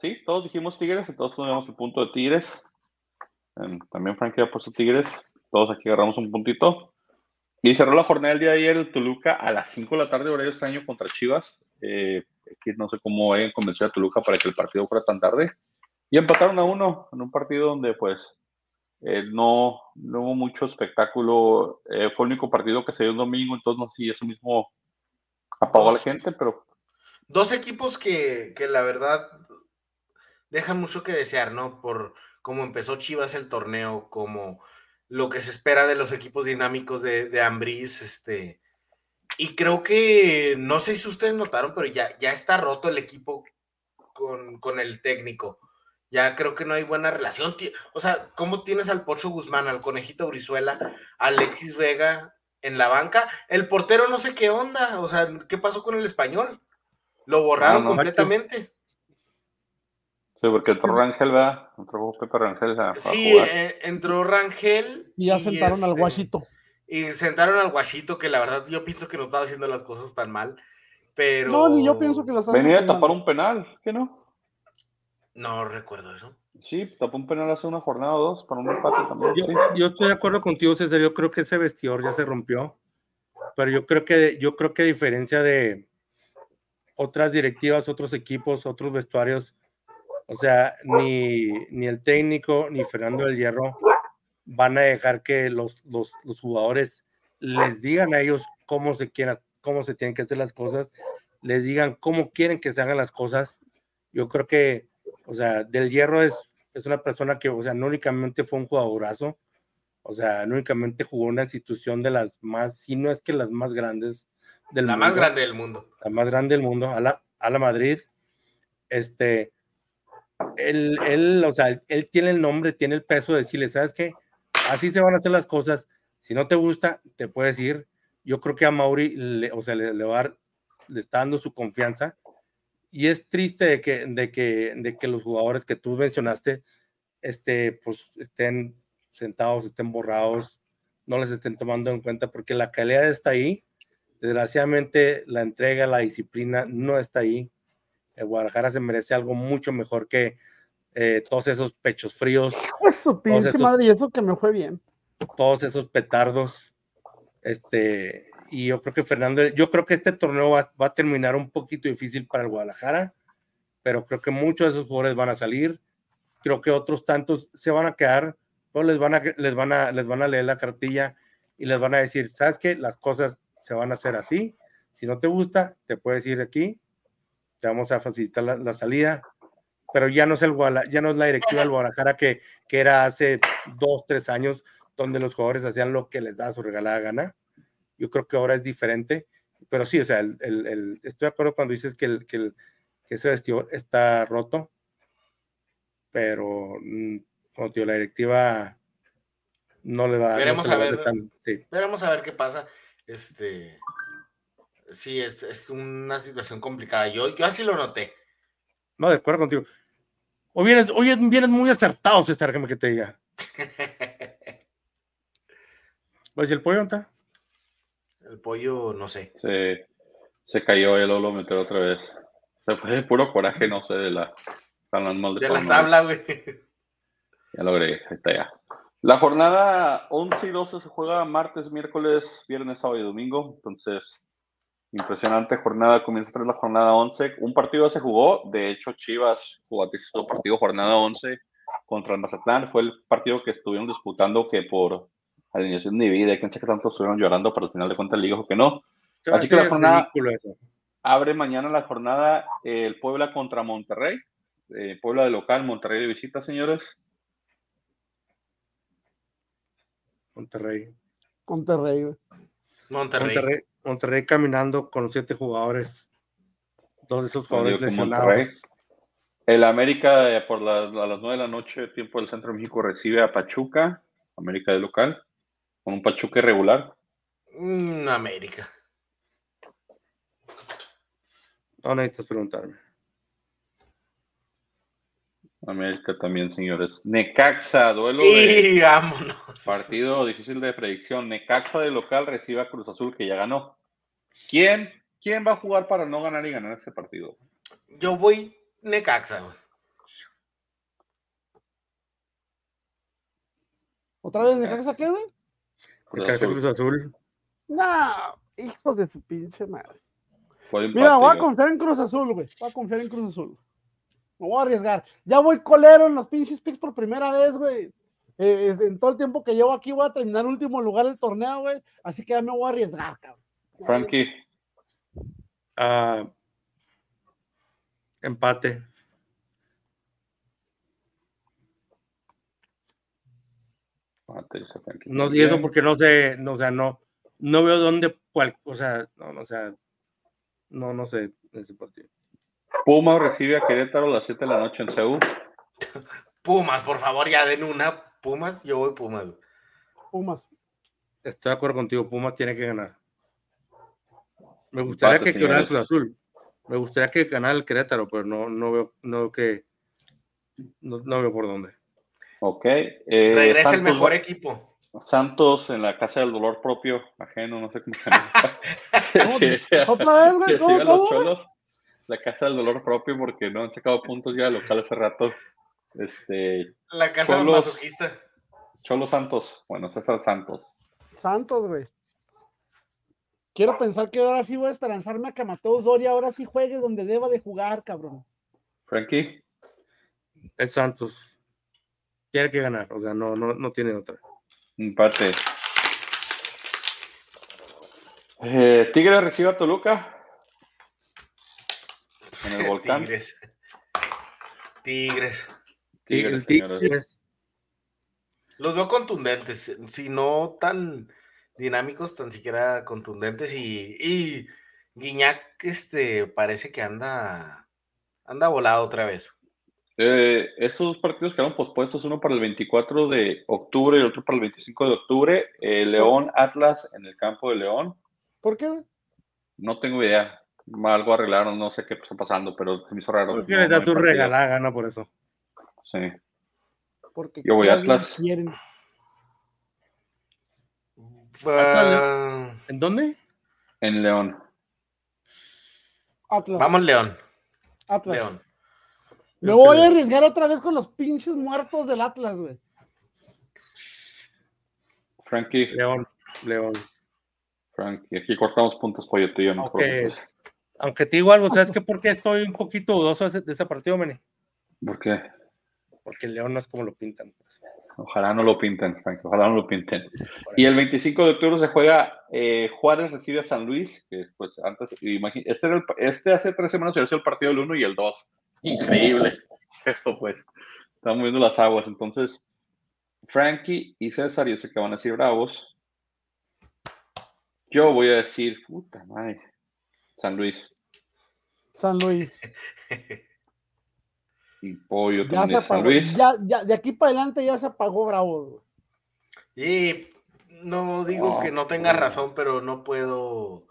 Speaker 1: Sí, todos dijimos Tigres y todos teníamos el punto de Tigres. Em, también Frankie ha puesto Tigres. Todos aquí agarramos un puntito. Y cerró la jornada el día de ayer el Toluca a las 5 de la tarde, horario extraño, contra Chivas. Eh, no sé cómo hayan convencido a Toluca para que el partido fuera tan tarde. Y empataron a uno en un partido donde pues eh, no, no, hubo mucho espectáculo. Eh, fue el único partido que se dio un domingo, entonces no sé si eso mismo apagó a la gente, pero...
Speaker 2: Dos equipos que, que, la verdad dejan mucho que desear, ¿no? Por cómo empezó Chivas el torneo, como lo que se espera de los equipos dinámicos de, de Ambriz, este... Y creo que, no sé si ustedes notaron, pero ya, ya está roto el equipo con, con el técnico ya creo que no hay buena relación. O sea, ¿cómo tienes al Pocho Guzmán, al Conejito Brizuela, Alexis Vega en la banca? El portero no sé qué onda, o sea, ¿qué pasó con el español? Lo borraron completamente.
Speaker 1: Sí, porque entró Rangel, ¿verdad? Entró Pepe Rangel.
Speaker 2: sí, eh, entró Rangel.
Speaker 4: Y ya sentaron al este, guachito.
Speaker 2: Y sentaron al guachito, que la verdad yo pienso que no estaba haciendo las cosas tan mal. Pero.
Speaker 4: No, ni yo pienso que las
Speaker 1: Venía a tapar un penal, ¿qué no?
Speaker 2: No recuerdo eso.
Speaker 1: Sí, tapó un penal hace una jornada o dos para un empate también.
Speaker 3: Yo, estoy de acuerdo contigo, César. Yo creo que ese vestidor ya se rompió. Pero yo creo que, yo creo que a diferencia de otras directivas, otros equipos, otros vestuarios, O sea, ni, ni el técnico ni Fernando del Hierro van a dejar que los, los, los jugadores les digan a ellos cómo se, quieran, cómo se tienen que hacer las cosas, les digan cómo quieren que se hagan las cosas. Yo creo que, o sea, Del Hierro es, es una persona que, o sea, no únicamente fue un jugadorazo, o sea, no únicamente jugó una institución de las más, si no es que las más grandes
Speaker 2: del la mundo. La más grande del mundo.
Speaker 3: La más grande del mundo, a la, a la Madrid. Este, él, él, o sea, él tiene el nombre, tiene el peso de decirle, ¿sabes qué? Así se van a hacer las cosas. Si no te gusta, te puedes ir. Yo creo que a Mauri, le, o sea, le, le, va le está dando su confianza. Y es triste de que, de que, de que los jugadores que tú mencionaste, este, pues estén sentados, estén borrados, no les estén tomando en cuenta, porque la calidad está ahí. Desgraciadamente, la entrega, la disciplina no está ahí. El Guadalajara se merece algo mucho mejor que eh, todos esos pechos fríos.
Speaker 4: Pues su pinche madre, y eso que me fue bien.
Speaker 3: Todos esos petardos. Este, y yo creo que Fernando, yo creo que este torneo va, va, a terminar un poquito difícil para el Guadalajara, pero creo que muchos de esos jugadores van a salir. Creo que otros tantos se van a quedar pero les van a, les van a, les van a leer la cartilla y les van a decir, ¿sabes qué? Las cosas se van a hacer así. Si no te gusta, te puedes ir aquí, te vamos a facilitar la, salida, pero ya no es el ya no es la directiva del Guadalajara que, que era hace dos, tres años, donde los jugadores hacían lo que les da su regalada gana. Yo creo que ahora es diferente, pero sí, o sea, el, el, estoy de acuerdo cuando dices que, el, que, ese vestido está roto, pero mm, como tío, la directiva no le da.
Speaker 2: Veremos a ver. Veremos a ver qué pasa. Este. Sí, es, es, una situación complicada. Yo, yo así lo noté.
Speaker 3: No, de acuerdo contigo. Hoy vienes, hoy vienes muy acertado, César, que te diga. pues, ¿y el pollo está?
Speaker 2: El pollo, no sé.
Speaker 1: Se, se cayó el lo metió otra vez. Se fue de puro coraje, no sé, de la,
Speaker 2: de, de la tabla, güey.
Speaker 1: Ya lo agregué, ahí está ya. La jornada 11 y 12 se juega martes, miércoles, viernes, sábado y domingo. Entonces, impresionante jornada. Comienza a la jornada 11. Un partido se jugó. De hecho, Chivas jugó su partido jornada 11 contra el Mazatlán. Fue el partido que estuvieron disputando que por alineación de vida, quién sabe qué tanto estuvieron llorando, pero al final de cuentas el dijo que no. Así que la jornada abre mañana la jornada el Puebla contra Monterrey. Eh, Puebla de local, Monterrey de visita, señores.
Speaker 3: Monterrey.
Speaker 4: Monterrey,
Speaker 2: Monterrey.
Speaker 3: Monterrey. caminando con siete jugadores. Dos de esos jugadores lesionados.
Speaker 1: El América eh, por a las nueve de la noche, tiempo del Centro de México, recibe a Pachuca, América de local, con un Pachuca irregular.
Speaker 2: Mm, América.
Speaker 3: No necesitas preguntarme.
Speaker 1: América también, señores. Necaxa, duelo
Speaker 2: de vámonos.
Speaker 1: partido difícil de predicción. Necaxa de local recibe a Cruz Azul que ya ganó. ¿Quién, quién va a jugar para no ganar y ganar ese partido?
Speaker 2: Yo voy Necaxa.
Speaker 4: ¿Otra vez Necaxa qué, güey?
Speaker 3: Necaxa Cruz Azul.
Speaker 4: No, hijos de su pinche madre. Mira, voy a confiar en Cruz Azul, güey. Voy a confiar en Cruz Azul. Me voy a arriesgar. Ya voy colero en los pinches picks por primera vez, güey. Eh, en todo el tiempo que llevo aquí voy a terminar último lugar del torneo, güey. Así que ya me voy a arriesgar, cabrón.
Speaker 1: Frankie.
Speaker 3: Uh, empate. No digo porque no sé, no, o sea, no, no veo dónde, cual, o sea, no, no, o sea, no, no sé ese partido.
Speaker 1: Puma recibe a Querétaro a las 7 de la noche en Seúl.
Speaker 2: Pumas, por favor, ya den una. Pumas, yo voy Pumas.
Speaker 4: Pumas.
Speaker 3: Estoy de acuerdo contigo, Pumas tiene que ganar. Me gustaría que ganara el Cruz Azul. Me gustaría que ganara el Querétaro, pero no, no veo, no que no, veo por dónde.
Speaker 1: Ok.
Speaker 2: Eh, Regresa el mejor equipo.
Speaker 1: Santos en la casa del dolor propio, ajeno, no sé cómo se llama.
Speaker 4: ¿Otra vez, güey?
Speaker 1: la casa del dolor propio porque no han sacado puntos ya local hace rato. Este,
Speaker 2: la casa del masoquista.
Speaker 1: Cholo Santos, bueno, César Santos.
Speaker 4: Santos, güey. Quiero pensar que ahora sí voy a esperanzarme a que Mateo Doria ahora sí juegue donde deba de jugar, cabrón.
Speaker 1: Frankie.
Speaker 3: El Santos. Tiene que ganar, o sea, no, no, no tiene otra.
Speaker 1: Empate. Eh, Tigres recibe a Toluca. En el volcán.
Speaker 2: Tigres. Tigres.
Speaker 1: Tigres, Tigres.
Speaker 2: Los veo contundentes, si no tan dinámicos, tan siquiera contundentes. Y, y Guiñac este, parece que anda, anda volado otra vez.
Speaker 1: Eh, estos dos partidos quedaron pospuestos, uno para el 24 de octubre y el otro para el 25 de octubre. Eh, León Atlas en el campo de León.
Speaker 4: ¿Por qué?
Speaker 1: No tengo idea. Algo arreglaron, no sé qué está pasando, pero se me hizo raro.
Speaker 3: Porque da tu regalada gana por eso.
Speaker 1: Sí.
Speaker 4: Porque
Speaker 1: Yo voy a Atlas.
Speaker 4: Quieren.
Speaker 3: ¿En dónde?
Speaker 1: En León.
Speaker 4: Atlas.
Speaker 2: Vamos, León.
Speaker 4: Atlas.
Speaker 2: León.
Speaker 4: Me voy a arriesgar otra vez con los pinches muertos del Atlas, güey.
Speaker 1: Frankie.
Speaker 3: León. León.
Speaker 1: Frankie. Aquí cortamos puntos pollo tío. No
Speaker 3: okay. Aunque te digo algo, ¿sabes qué? ¿Por qué estoy un poquito dudoso de ese partido, Meni?
Speaker 1: ¿Por qué?
Speaker 3: Porque el León no es como lo pintan. Pues.
Speaker 1: Ojalá no lo pinten, Frank, ojalá no lo pinten. Y el 25 de octubre se juega eh, Juárez recibe a San Luis, que pues antes, este, el, este, hace tres semanas se hizo el partido del 1 y el 2. Increíble. Esto pues, estamos viendo las aguas. Entonces, Frankie y César, yo sé que van a decir bravos. Yo voy a decir, puta madre, San Luis.
Speaker 4: San Luis.
Speaker 1: Y Pollo
Speaker 4: ya se apagó, Ya, ya, de aquí para adelante ya se apagó Bravo.
Speaker 2: Y no digo que no tenga razón, pero no puedo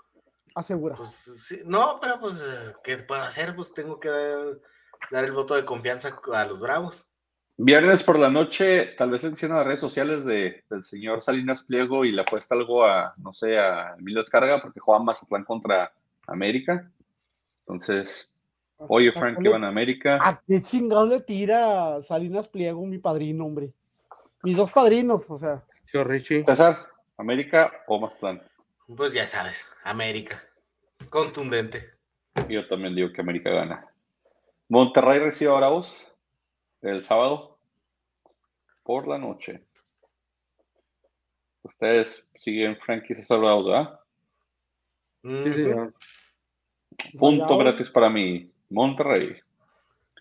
Speaker 4: asegurar.
Speaker 2: Pues, no, pero pues, ¿qué puedo hacer? Pues tengo que dar, el voto de confianza a los Bravos.
Speaker 1: Viernes por la noche, tal vez encienda las redes sociales de, del señor Salinas Pliego y le apuesta algo a, no sé, a Emilio Descarga, porque juega Mazatlán contra América. Entonces, Oye, Frank, que van a América.
Speaker 4: ¿A qué chingado le tira Salinas Pliego, mi padrino, hombre? Mis dos padrinos, o sea.
Speaker 3: Tío Richie.
Speaker 1: César, ¿América o Mazatlán?
Speaker 2: Pues ya sabes, América. Contundente.
Speaker 1: Yo también digo que América gana. Monterrey recibe a Bravos el sábado por la noche. Ustedes siguen Frankie César Bravos, ¿verdad?
Speaker 3: Sí, señor.
Speaker 1: Punto gratis para mí. Monterrey.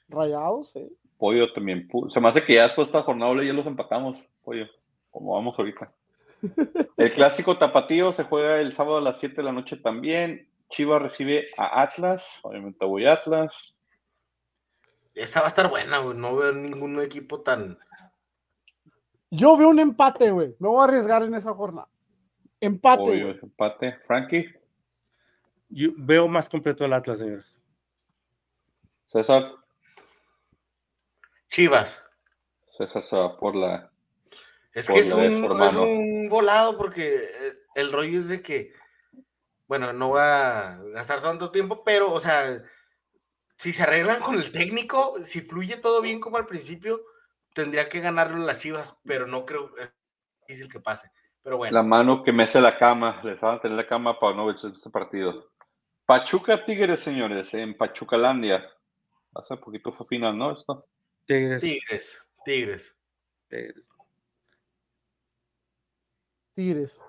Speaker 4: Rayados, sí.
Speaker 1: Pollo también. Se me hace que ya después de esta jornada ya los empatamos, Pollo. Como vamos ahorita. El clásico tapatío se juega el sábado a las 7 de la noche también. Chivas recibe a Atlas. Obviamente voy a Atlas.
Speaker 2: Esa va a estar buena, güey. No veo ningún equipo tan.
Speaker 4: Yo veo un empate, güey. Me voy a arriesgar en esa jornada. Empate.
Speaker 1: empate. Frankie.
Speaker 3: Yo veo más completo el Atlas, señores.
Speaker 1: César.
Speaker 2: Chivas.
Speaker 1: César se va por la.
Speaker 2: Es que es un, volado porque eh, el rollo es de que, bueno, no va a gastar tanto tiempo, pero, o sea, si se arreglan con el técnico, si fluye todo bien como al principio, tendría que ganarlo las Chivas, pero no creo, es difícil que pase. Pero bueno.
Speaker 1: La mano que mece la cama, les van a tener la cama para no ver este partido. Pachuca Tigres, señores, en Pachucalandia. Hace poquito fue final, ¿no? Esto.
Speaker 2: Tigres. Tigres. Tigres.
Speaker 4: Tigres.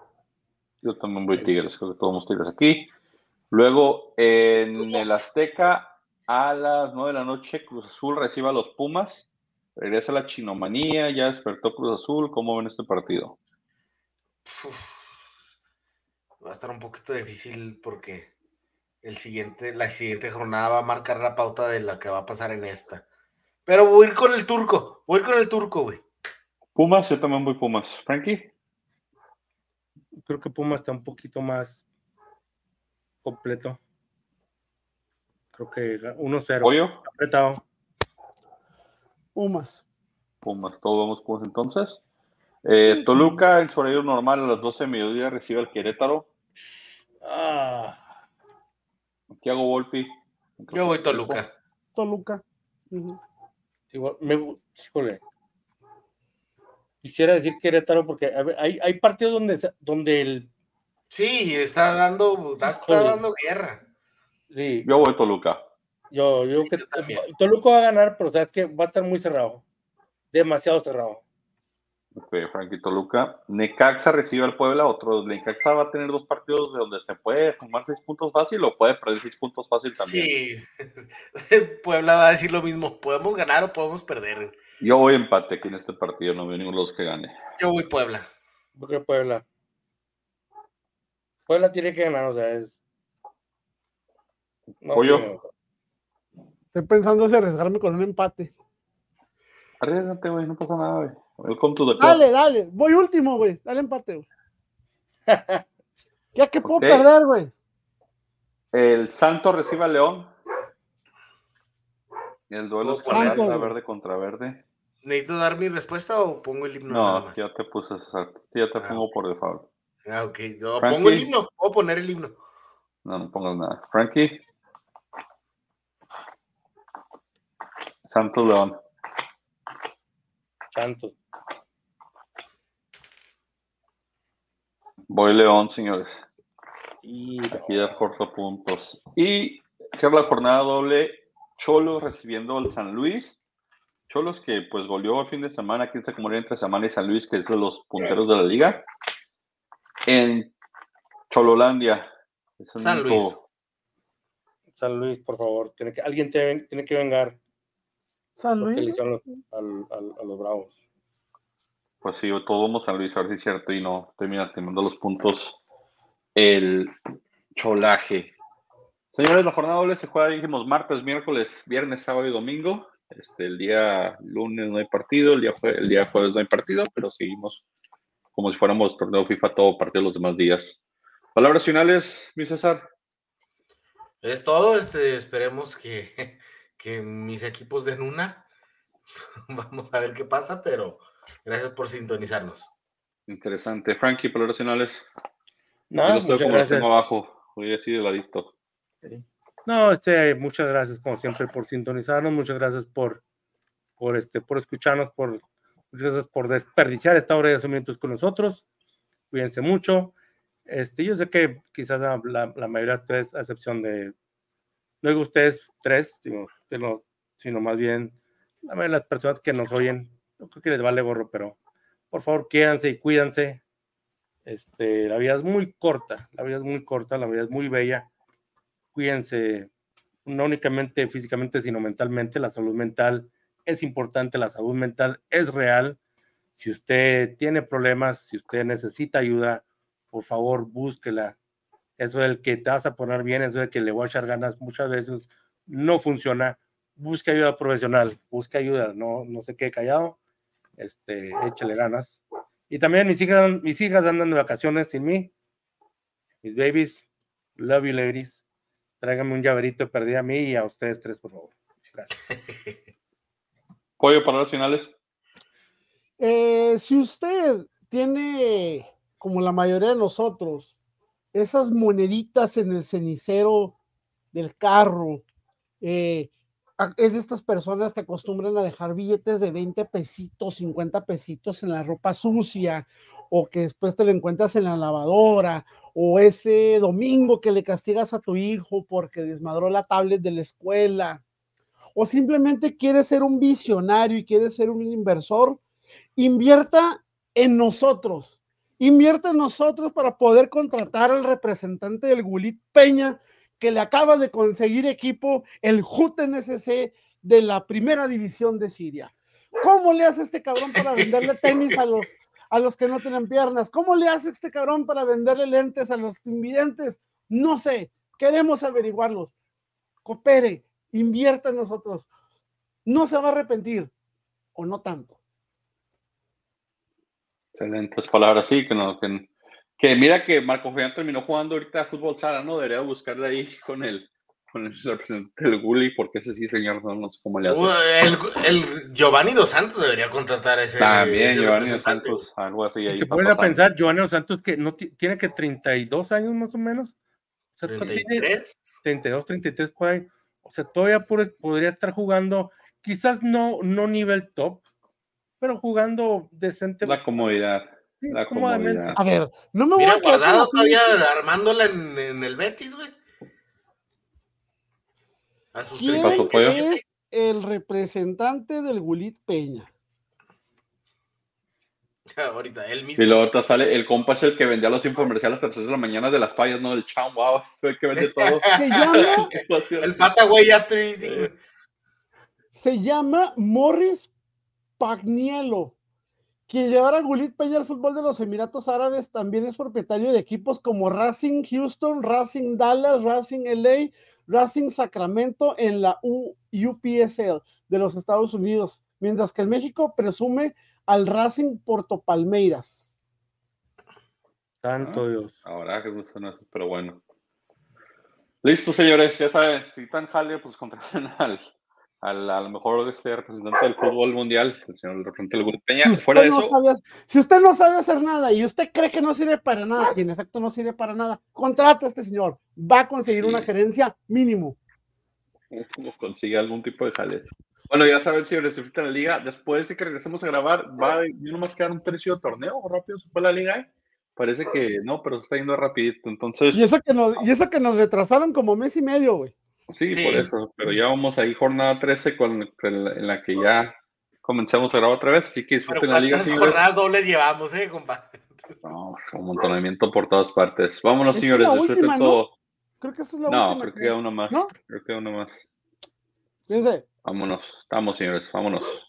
Speaker 1: Yo también voy Tigres, creo que todos los Tigres aquí. Luego en el Azteca a las 9 de la noche Cruz Azul recibe a los Pumas. Regresa la chinomanía, ya despertó Cruz Azul. ¿Cómo ven este partido?
Speaker 2: va a estar un poquito difícil porque el siguiente, la siguiente jornada va a marcar la pauta de la que va a pasar en esta. Pero voy a ir con el turco, voy a ir con el turco, güey.
Speaker 1: Pumas, yo también voy Pumas. Frankie.
Speaker 3: Creo que Pumas está un poquito más completo. Creo que 1-0.
Speaker 1: ¿Pollo?
Speaker 3: Apretado.
Speaker 4: Pumas.
Speaker 1: Pumas, todos vamos Pumas entonces. Eh, Toluca en su horario normal a las 12 de mediodía recibe al Querétaro.
Speaker 3: Ah.
Speaker 1: Santiago Volpi.
Speaker 2: Yo voy Toluca.
Speaker 4: Toluca.
Speaker 3: me, híjole. Quisiera decir Querétaro porque hay, hay partidos donde, donde el.
Speaker 2: Sí, está dando, está, dando guerra.
Speaker 1: Sí. Yo voy Toluca.
Speaker 3: Yo, yo que Toluca va a ganar, pero sabes que va a estar muy cerrado. Demasiado cerrado.
Speaker 1: Ok, Frankie Toluca. Necaxa recibe al Puebla, otro. Necaxa va a tener dos partidos de donde se puede tomar seis puntos fácil o puede perder seis puntos fácil también.
Speaker 2: Sí, Puebla va a decir lo mismo. Podemos ganar o podemos perder.
Speaker 1: Yo voy empate aquí en este partido, no veo ninguno de los que gane.
Speaker 2: Yo voy Puebla.
Speaker 3: Porque Puebla. Puebla tiene que ganar, o sea, es.
Speaker 1: No
Speaker 4: Estoy pensando en arriesgarme con un empate.
Speaker 1: Arriesgate, güey, no pasa nada, güey.
Speaker 4: Dale, dale. Voy último, güey. Dale empate, güey. ya que puedo perder, güey.
Speaker 1: El Santo recibe a León. El duelo es verde contra verde.
Speaker 2: ¿Necesito dar mi respuesta o pongo el himno?
Speaker 1: No, ya te puse, ya te ah, pongo por default.
Speaker 2: Ah, ok. Yo pongo el himno, puedo poner el himno.
Speaker 1: No, no pongas nada. Frankie. Santos León.
Speaker 3: Santos.
Speaker 1: Voy León, señores. Y aquí da corto puntos. Y cierra la jornada doble. Cholos recibiendo al San Luis. Cholos que pues goleó el fin de semana, aquí se como entre semana y San Luis, que es de los punteros de la liga. En Chololandia.
Speaker 2: San Luis.
Speaker 3: San Luis, por favor. Tiene que, alguien tiene que vengar.
Speaker 4: San Luis.
Speaker 3: a los Bravos.
Speaker 1: Pues sí, todos vamos a Luis, a ver si es cierto y no termina teniendo los puntos el cholaje. Señores, la jornada doble se juega, dijimos, martes, miércoles, viernes, sábado y domingo. Este, el día lunes no hay partido, el día, el día jueves no hay partido, pero seguimos como si fuéramos torneo FIFA todo partido los demás días. Palabras finales, mi César.
Speaker 2: Es todo, este, esperemos que, que mis equipos den una. Vamos a ver qué pasa, pero Gracias por sintonizarnos.
Speaker 1: Interesante. Frankie, palabras finales.
Speaker 3: No, estoy como gracias.
Speaker 1: abajo, voy así de ladito.
Speaker 3: No, este, muchas gracias como siempre por sintonizarnos, muchas gracias por, por este, por escucharnos, por muchas gracias por desperdiciar esta hora de minutos con nosotros. Cuídense mucho. Este, yo sé que quizás la, la, mayoría de ustedes, a excepción de, no digo ustedes tres, sino, sino más bien la mayoría de las personas que nos oyen yo creo que les vale gorro, pero por favor quédense y cuídense. Este, la vida es muy corta, la vida es muy corta, la vida es muy bella. Cuídense, no únicamente físicamente, sino mentalmente. La salud mental es importante, la salud mental es real. Si usted tiene problemas, si usted necesita ayuda, por favor, búsquela. Eso del que te vas a poner bien, eso de que le voy a echar ganas, muchas veces no funciona. Busque ayuda profesional, busque ayuda, no, no se quede callado este, échale ganas. Y también mis hijas, mis hijas andan de vacaciones sin mí. Mis babies, love you ladies. Tráigame un llaverito perdí a mí y a ustedes tres, por favor. Gracias.
Speaker 1: Pollo, palabras finales.
Speaker 4: Eh, si usted tiene, como la mayoría de nosotros, esas moneditas en el cenicero del carro, eh, es de estas personas que acostumbran a dejar billetes de 20 pesitos, 50 pesitos en la ropa sucia, o que después te lo encuentras en la lavadora, o ese domingo que le castigas a tu hijo porque desmadró la tablet de la escuela, o simplemente quieres ser un visionario y quieres ser un inversor, invierta en nosotros. Invierta en nosotros para poder contratar al representante del Gulit Peña que le acaba de conseguir equipo el JNSC de la primera división de Siria. ¿Cómo le hace este cabrón para venderle tenis a los, a los que no tienen piernas? ¿Cómo le hace este cabrón para venderle lentes a los invidentes? No sé, queremos averiguarlos. Coopere, invierta en nosotros. No se va a arrepentir, o no tanto.
Speaker 1: Excelentes palabras, sí, que no, que mira que Marco Julián terminó jugando ahorita a fútbol sala, ¿no? Debería buscarle ahí con el, con el representante del Gulli, porque ese sí, señor, no, sé cómo le hace.
Speaker 2: el, el, Giovanni Dos Santos debería contratar a ese.
Speaker 1: También, Giovanni Dos Santos, algo así.
Speaker 3: Ahí se puede pensar, Giovanni Dos Santos, que no tiene que 32 años más o menos. O sea,
Speaker 2: 33.
Speaker 3: 32, 33 por ahí. O sea, todavía podría estar jugando, quizás no, no nivel top, pero jugando decente.
Speaker 1: La comodidad.
Speaker 4: A ver, no me voy
Speaker 2: a guardado todavía armándola en, el Betis, güey.
Speaker 4: A sus ¿Quién es el representante del Gulit Peña?
Speaker 2: Ahorita, él mismo.
Speaker 1: Y luego sale, el compa es el que vendía los infomerciales a las 3 de la mañana de las payas, ¿no? El cham, wow, se ve que vende todo. Se llama.
Speaker 2: el Fata Way After Eating.
Speaker 4: Se llama Morris Pagnielo. Quien llevara a Gulit Peña al fútbol de los Emiratos Árabes también es propietario de equipos como Racing Houston, Racing Dallas, Racing LA, Racing Sacramento en la UPSL de los Estados Unidos, mientras que en México presume al Racing Porto Palmeiras.
Speaker 3: Tanto ah, Dios.
Speaker 1: Ahora que no pero bueno. Listo, señores, ya saben, si tan jale, pues contraten al, al, a lo mejor este representante del fútbol mundial, el señor representante del Peña. Si Fuera de eso.
Speaker 4: si usted no sabe hacer nada y usted cree que no sirve para nada, y en efecto no sirve para nada, contrata a este señor. Va a conseguir una gerencia mínimo.
Speaker 1: Consigue algún tipo de jale. Bueno, ya saben, señores, disfrutan la liga. Después de que regresemos a grabar, va no nomás quedar un tercio de torneo rápido, se fue la liga. Parece que no, pero se está yendo rapidito. Entonces.
Speaker 4: Y eso que nos, y eso que nos retrasaron como mes y medio, güey.
Speaker 1: Sí, por eso. Pero ya vamos ahí, jornada 13, con, en la que ya comenzamos a grabar otra vez. Así que disfruten la liga.
Speaker 2: ¿Cuántas jornadas dobles llevamos, eh, compa?
Speaker 1: No, un montonamiento por todas partes. Vámonos, señores, disfruten todo.
Speaker 4: Creo que esa es la no, última.
Speaker 1: No, creo que queda una más. ¿No? Creo que queda una más.
Speaker 4: Fíjense.
Speaker 1: Vámonos, estamos señores, vámonos.